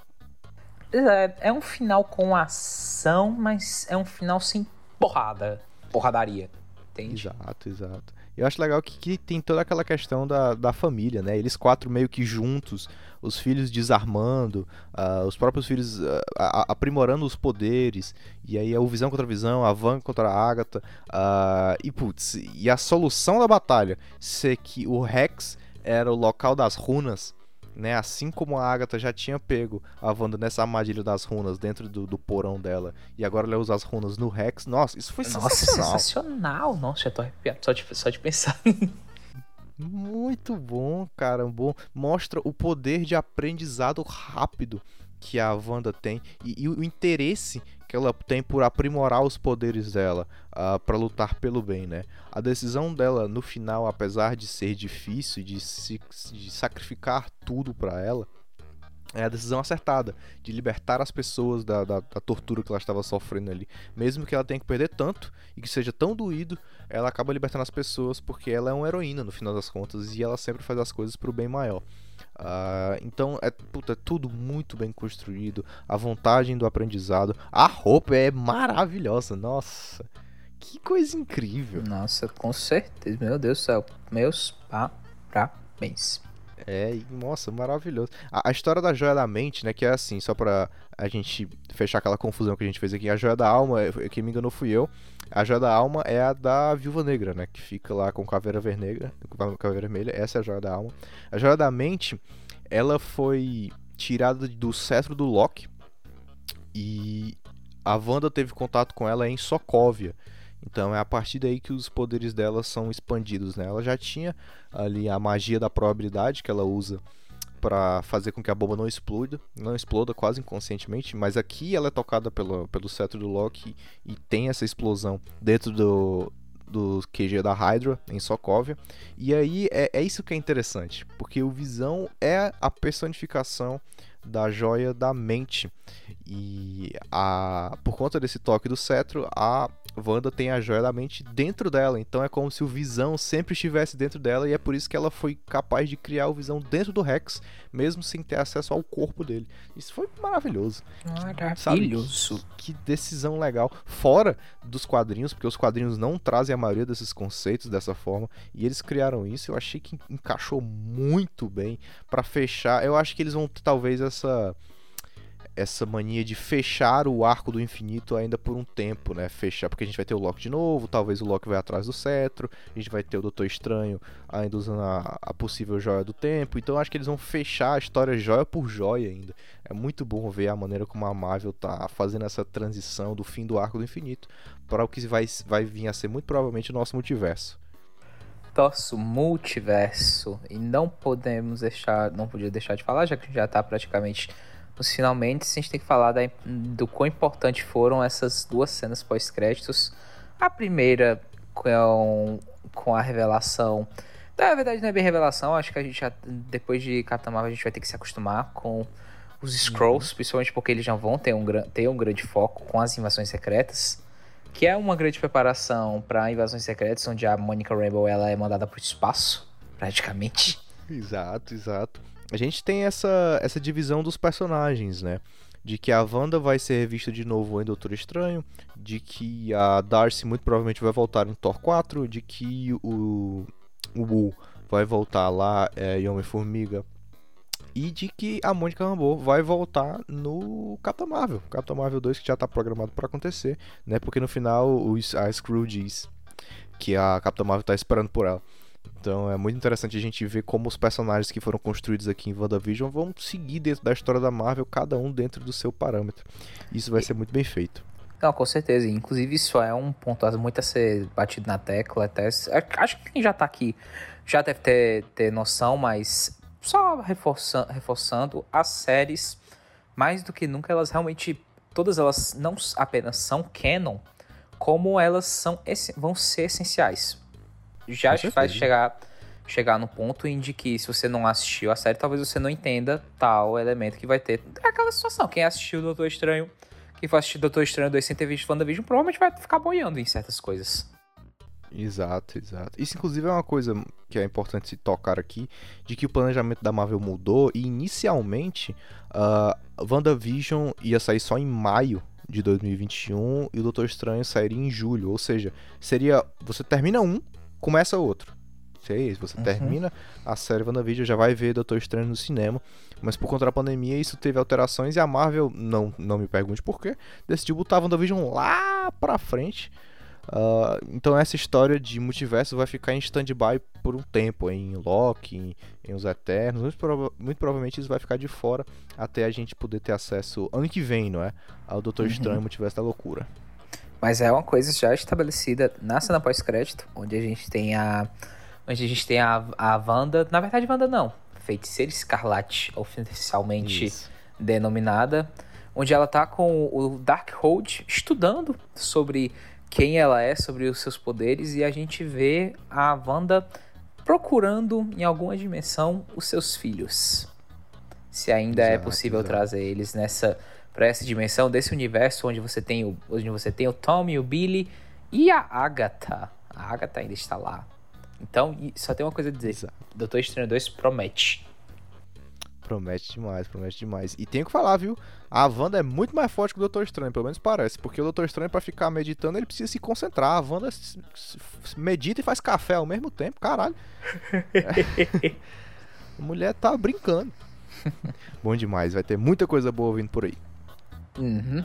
É, é um final com ação, mas é um final sem porrada. Porradaria. Entende? Exato, exato. Eu acho legal que, que tem toda aquela questão da, da família, né? Eles quatro meio que juntos, os filhos desarmando, ah, os próprios filhos a- aprimorando os poderes, e aí é o Visão contra a Visão, a Van contra a Agatha, ah, e putz, e a solução da batalha? Ser que o Rex era o local das runas, né? Assim como a Agatha já tinha pego a Wanda nessa armadilha das runas dentro do, do porão dela, e agora ela usa as runas no Rex, nossa, isso foi Nossa, sensacional. sensacional. Nossa, já tô arrepiado só de, só de pensar. Muito bom, cara. Bom. Mostra o poder de aprendizado rápido que a Wanda tem e, e o interesse que ela tem por aprimorar os poderes dela para pra lutar pelo bem, né? A decisão dela no final, apesar de ser difícil, de, se, de sacrificar tudo pra ela, é a decisão acertada de libertar as pessoas da, da, da tortura que ela estava sofrendo ali. Mesmo que ela tenha que perder tanto e que seja tão doído, ela acaba libertando as pessoas porque ela é uma heroína no final das contas e ela sempre faz as coisas pro bem maior. Ah, então é, puta, é tudo muito bem construído. A vantagem do aprendizado. A roupa é maravilhosa. Nossa, que coisa incrível. Nossa, com certeza. Meu Deus do céu. Meus parabéns. É, nossa, maravilhoso. A, a história da Joia da Mente, né, que é assim, só pra a gente fechar aquela confusão que a gente fez aqui. A Joia da Alma, eh, quem me enganou fui eu. A Joia da Alma é a da Viúva Negra, né, que fica lá com Caveira Vermelha, Caveira Vermelha. Essa é a Joia da Alma. A Joia da Mente, ela foi tirada do cetro do Loki e a Wanda teve contato com ela em Sokovia. Então é a partir daí que os poderes dela são expandidos, né? Ela já tinha ali a magia da probabilidade que ela usa para fazer com que a bomba não exploda, não exploda quase inconscientemente, mas aqui ela é tocada pelo, pelo cetro do Loki e tem essa explosão dentro do, do QG da Hydra em Sokovia. E aí é, é isso que é interessante, porque o Visão é a personificação da joia da mente. E a, por conta desse toque do cetro, a Wanda tem a joia da mente dentro dela. Então é como se o Visão sempre estivesse dentro dela. E é por isso que ela foi capaz de criar o Visão dentro do Rex, mesmo sem ter acesso ao corpo dele. Isso foi maravilhoso. Maravilhoso. Que decisão legal. Fora dos quadrinhos, porque os quadrinhos não trazem a maioria desses conceitos dessa forma. E eles criaram isso. Eu achei que encaixou muito bem para fechar. Eu acho que eles vão ter talvez essa essa mania de fechar o arco do infinito ainda por um tempo, né? Fechar, porque a gente vai ter o Loki de novo, talvez o Loki vai atrás do cetro, a gente vai ter o Doutor Estranho ainda usando a, a possível joia do tempo, então acho que eles vão fechar a história joia por joia ainda. É muito bom ver a maneira como a Marvel tá fazendo essa transição do fim do arco do infinito para o que vai, vai vir a ser muito provavelmente o nosso multiverso. Nosso multiverso. E não podemos deixar, não podia deixar de falar, já que já tá praticamente nos finalmente, a gente tem que falar da, do quão importante foram essas duas cenas pós-créditos. A primeira com, com a revelação. Na verdade, não é bem revelação, acho que a gente já, depois de Capitã Marvel, a gente vai ter que se acostumar com os Scrolls, principalmente porque eles já vão ter um, ter um grande foco com as invasões secretas. Que é uma grande preparação para invasões secretas, onde a Monica Rambeau ela é mandada para o espaço, praticamente. Exato, exato. A gente tem essa, essa divisão dos personagens, né? de que a Wanda vai ser revista de novo em Doutor Estranho, de que a Darcy muito provavelmente vai voltar em Thor 4, de que o, o Wu vai voltar lá é, em Homem-Formiga e de que a Mônica Rambeau vai voltar no Capitão Marvel, Capitão Marvel 2 que já está programado para acontecer, né? Porque no final o, a Screw diz que a Capitã Marvel está esperando por ela. Então é muito interessante a gente ver como os personagens que foram construídos aqui em WandaVision vão seguir dentro da história da Marvel, cada um dentro do seu parâmetro. Isso vai ser muito bem feito. Não, com certeza. Inclusive, isso é um ponto muito a ser batido na tecla. Até, acho que quem já tá aqui já deve ter, ter noção, mas só reforçando, reforçando as séries, mais do que nunca, elas realmente, todas elas não apenas são canon, como elas são, vão ser essenciais. Já vai chegar, chegar no ponto em de que se você não assistiu a série, talvez você não entenda tal elemento que vai ter. É aquela situação, quem assistiu Doutor Estranho, quem for assistir Doutor Estranho 2 sem ter visto WandaVision, provavelmente vai ficar boiando em certas coisas. Exato, exato. Isso, inclusive, é uma coisa que é importante se tocar aqui, de que o planejamento da Marvel mudou e, inicialmente, uh, WandaVision ia sair só em maio de 2021 e o Doutor Estranho sairia em julho, ou seja, seria, você termina um, começa outro. Se isso, você uhum. termina a série WandaVision, já vai ver Doutor Estranho no cinema, mas por conta da pandemia isso teve alterações e a Marvel, não, não me pergunte por quê, decidiu botar WandaVision lá pra frente, Uh, então essa história de multiverso vai ficar em stand-by por um tempo, em Loki, em, em Os Eternos. Muito, prova muito, provavelmente isso vai ficar de fora até a gente poder ter acesso ano que vem, não é? Ao Doutor uhum. Estranho Multiverso da Loucura. Mas é uma coisa já estabelecida na cena pós-crédito, onde a gente tem a. Onde a gente tem a, a Wanda. Na verdade, Wanda não. Feiticeira Escarlate, oficialmente isso. denominada. Onde ela tá com o Darkhold estudando sobre quem ela é, sobre os seus poderes, e a gente vê a Wanda procurando em alguma dimensão os seus filhos. Se ainda é exato, é possível exato. trazer eles nessa para essa dimensão desse universo onde você tem o onde você tem o Tommy, o Billy e a Agatha. A Agatha ainda está lá. Então, só tem uma coisa a dizer. Exato. Doutor Estranho 2 promete. Promete demais, promete demais. E tenho que falar, viu? A Wanda é muito mais forte que o Doutor Estranho, pelo menos parece. Porque o Doutor Estranho, para ficar meditando, ele precisa se concentrar. A Wanda medita e faz café ao mesmo tempo, caralho. É. A mulher tá brincando. Bom demais, vai ter muita coisa boa vindo por aí. Mm-hmm.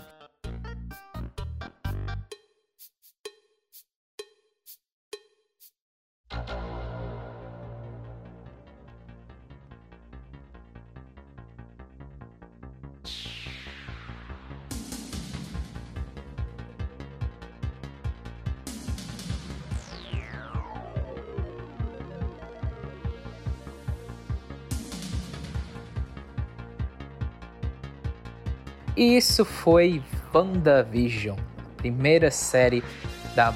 Uhum. Isso foi WandaVision, primeira série da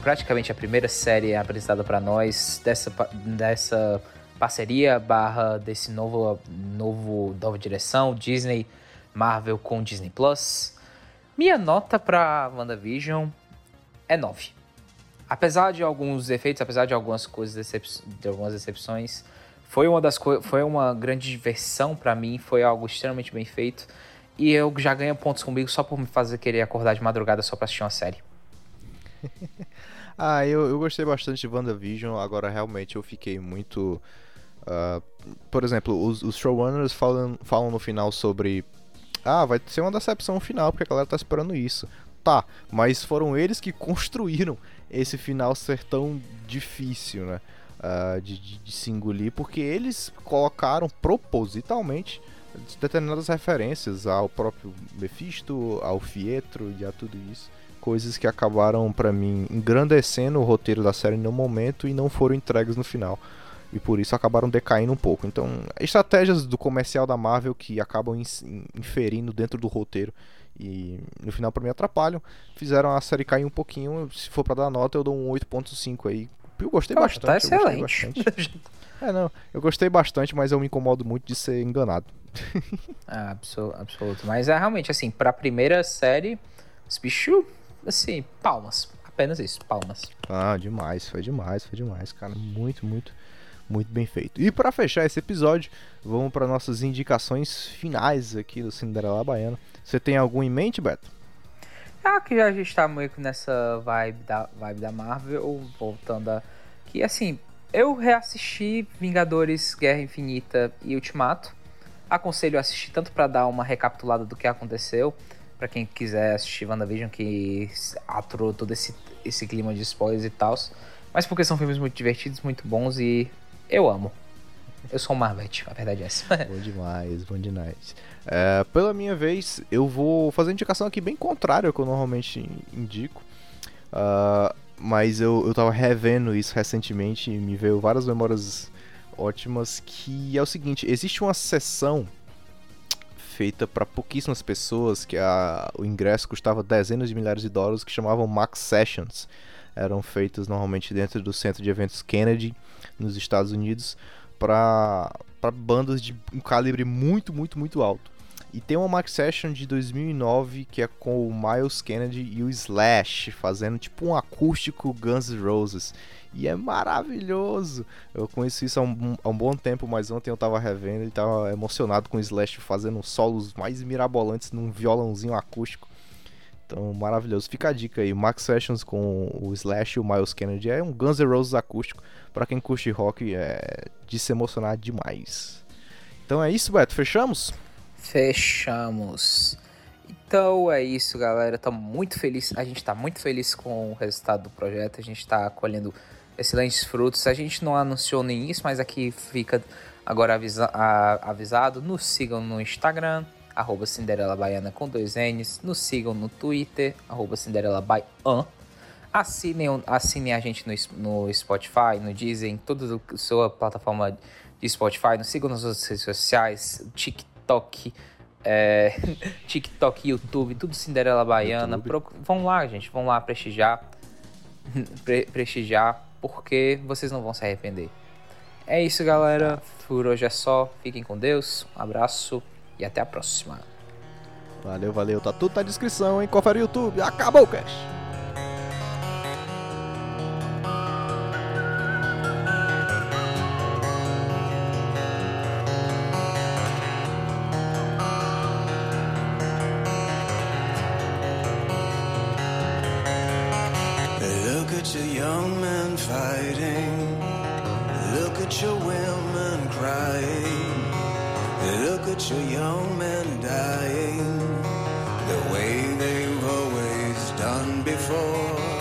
praticamente a primeira série apresentada para nós dessa dessa parceria barra desse novo novo nova direção Disney Marvel com Disney Plus. Minha nota para WandaVision é 9. Apesar de alguns efeitos, apesar de algumas coisas de algumas decepções, foi uma das foi uma grande diversão para mim, foi algo extremamente bem feito e eu já ganho pontos comigo só por me fazer querer acordar de madrugada só pra assistir uma série. ah, eu, eu gostei bastante de WandaVision, agora realmente eu fiquei muito. Uh, por exemplo, os, os showrunners falam, falam no final sobre. Ah, vai ser uma decepção final, porque a galera tá esperando isso. Tá, mas foram eles que construíram esse final ser tão difícil, né? Uh, de, de, de se engolir, porque eles colocaram propositalmente determinadas referências ao próprio Mephisto, ao Fietro e a tudo isso. Coisas que acabaram, para mim, engrandecendo o roteiro da série no momento e não foram entregues no final. E por isso acabaram decaindo um pouco. Então, estratégias do comercial da Marvel que acabam inferindo dentro do roteiro e no final para mim atrapalham, fizeram a série cair um pouquinho. Se for para dar nota, eu dou um 8.5 aí. Eu gostei tá bastante. Tá excelente. Bastante. é, não, eu gostei bastante, mas eu me incomodo muito de ser enganado. ah, absoluto, absoluto. Mas é realmente assim, pra primeira série, os bichos, assim, palmas. Apenas isso, palmas. Ah, demais, foi demais, foi demais, cara. Muito, muito, Muito bem feito. E para fechar esse episódio, vamos para nossas indicações finais aqui do Cinderela Baiana. Você tem algum em mente, Beto? Ah, que a gente tá meio que nessa vibe da, vibe da Marvel, voltando a. Que assim, eu reassisti Vingadores Guerra Infinita e Ultimato. Aconselho a assistir tanto pra dar uma recapitulada do que aconteceu, pra quem quiser assistir WandaVision, que aturou todo esse, esse clima de spoilers e tal. Mas porque são filmes muito divertidos, muito bons e eu amo. Eu sou um Marvete, a verdade é essa. Bom demais, bom demais. É, pela minha vez, eu vou fazer indicação aqui bem contrária ao que eu normalmente indico. Ah, mas eu, eu tava revendo isso recentemente e me veio várias memórias ótimas. Que é o seguinte: existe uma sessão feita para pouquíssimas pessoas, que a, o ingresso custava dezenas de milhares de dólares, que chamavam Max Sessions. Eram feitas normalmente dentro do centro de eventos Kennedy, nos Estados Unidos, para bandas de um calibre muito, muito, muito alto. E tem uma Max Session de 2009 que é com o Miles Kennedy e o Slash fazendo tipo um acústico Guns N' Roses. E é maravilhoso. Eu conheço isso há um, há um bom tempo, mas ontem eu tava revendo e tava emocionado com o Slash fazendo solos mais mirabolantes num violãozinho acústico. Então, maravilhoso. Fica a dica aí. Max Sessions com o Slash e o Miles Kennedy é um Guns N' Roses acústico. Pra quem curte rock, é de se emocionar demais. Então é isso, Beto. Fechamos? Fechamos. Então é isso, galera. Tô muito feliz. A gente tá muito feliz com o resultado do projeto. A gente tá colhendo excelentes frutos. A gente não anunciou nem isso, mas aqui fica agora avisa- avisado. Nos sigam no Instagram, arroba Cinderela Baiana com dois N's. Nos sigam no Twitter, arroba Cinderela. Assinem, assinem a gente no, no Spotify, no em toda a sua plataforma de Spotify. Nos sigam nas outras redes sociais, TikTok, é, TikTok, YouTube, tudo Cinderela Baiana. Procu- vão lá, gente, vão lá prestigiar, pre- prestigiar, porque vocês não vão se arrepender. É isso, galera. Por hoje é só. Fiquem com Deus. Um abraço e até a próxima. Valeu, valeu. Tá tudo na descrição, hein? Confere o YouTube. Acabou o cast. Your young men fighting. Look at your women crying. Look at your young men dying. The way they've always done before.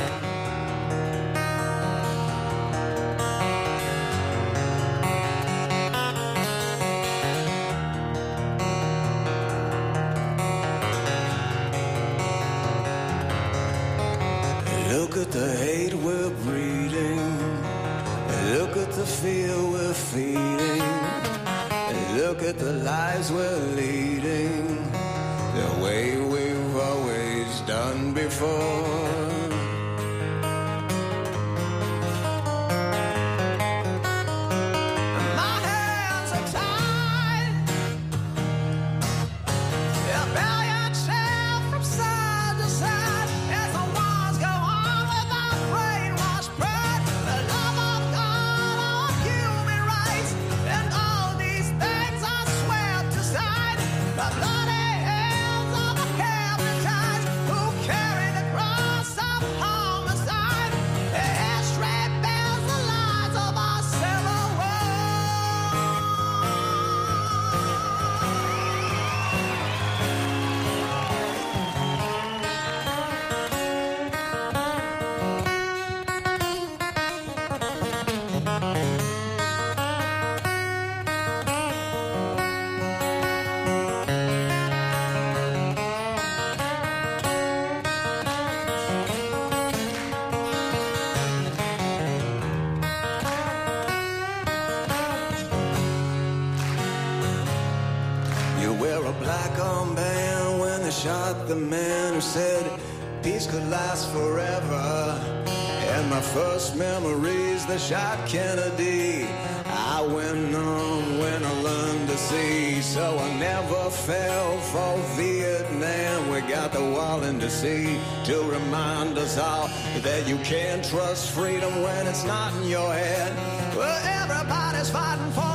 shot Kennedy. I went numb when I learned to see, so I never fell for Vietnam. We got the wall in the sea to remind us all that you can't trust freedom when it's not in your head. Well, everybody's fighting for.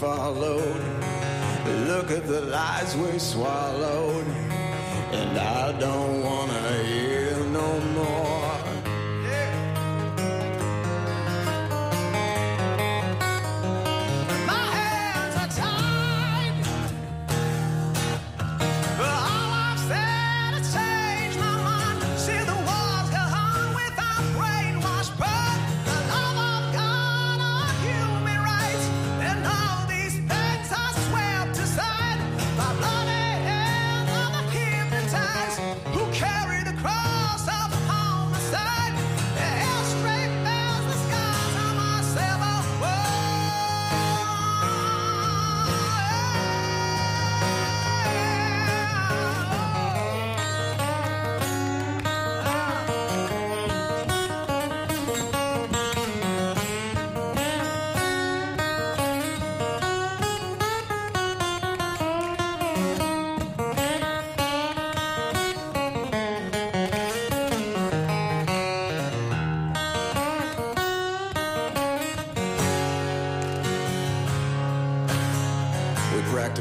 followed. Look at the lies we swallowed, and I don't.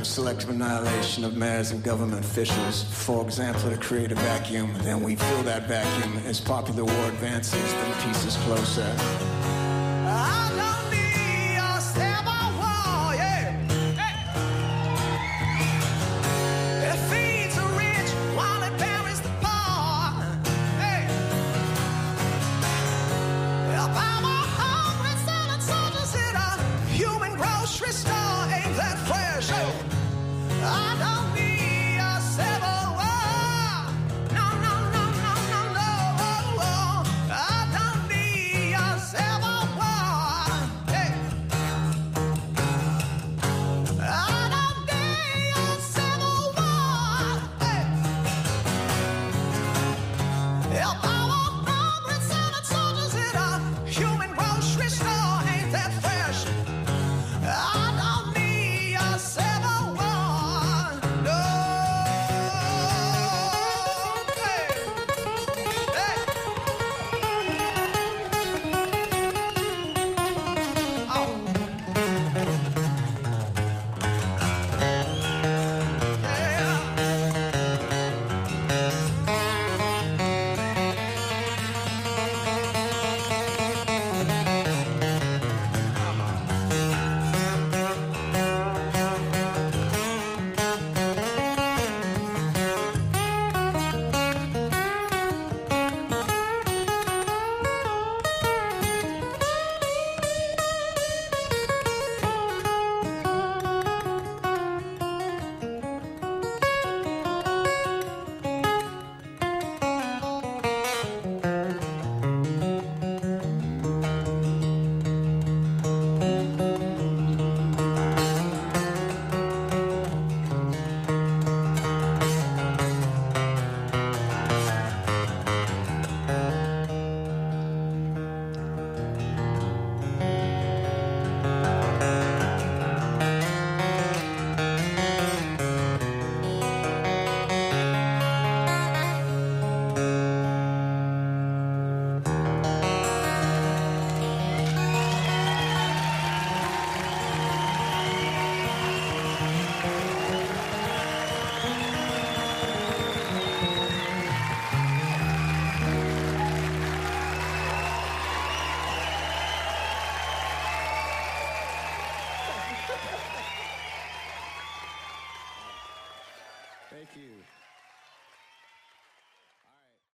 selective annihilation of mayors and government officials, for example, to create a vacuum. Then we fill that vacuum as popular war advances, then peace is closer.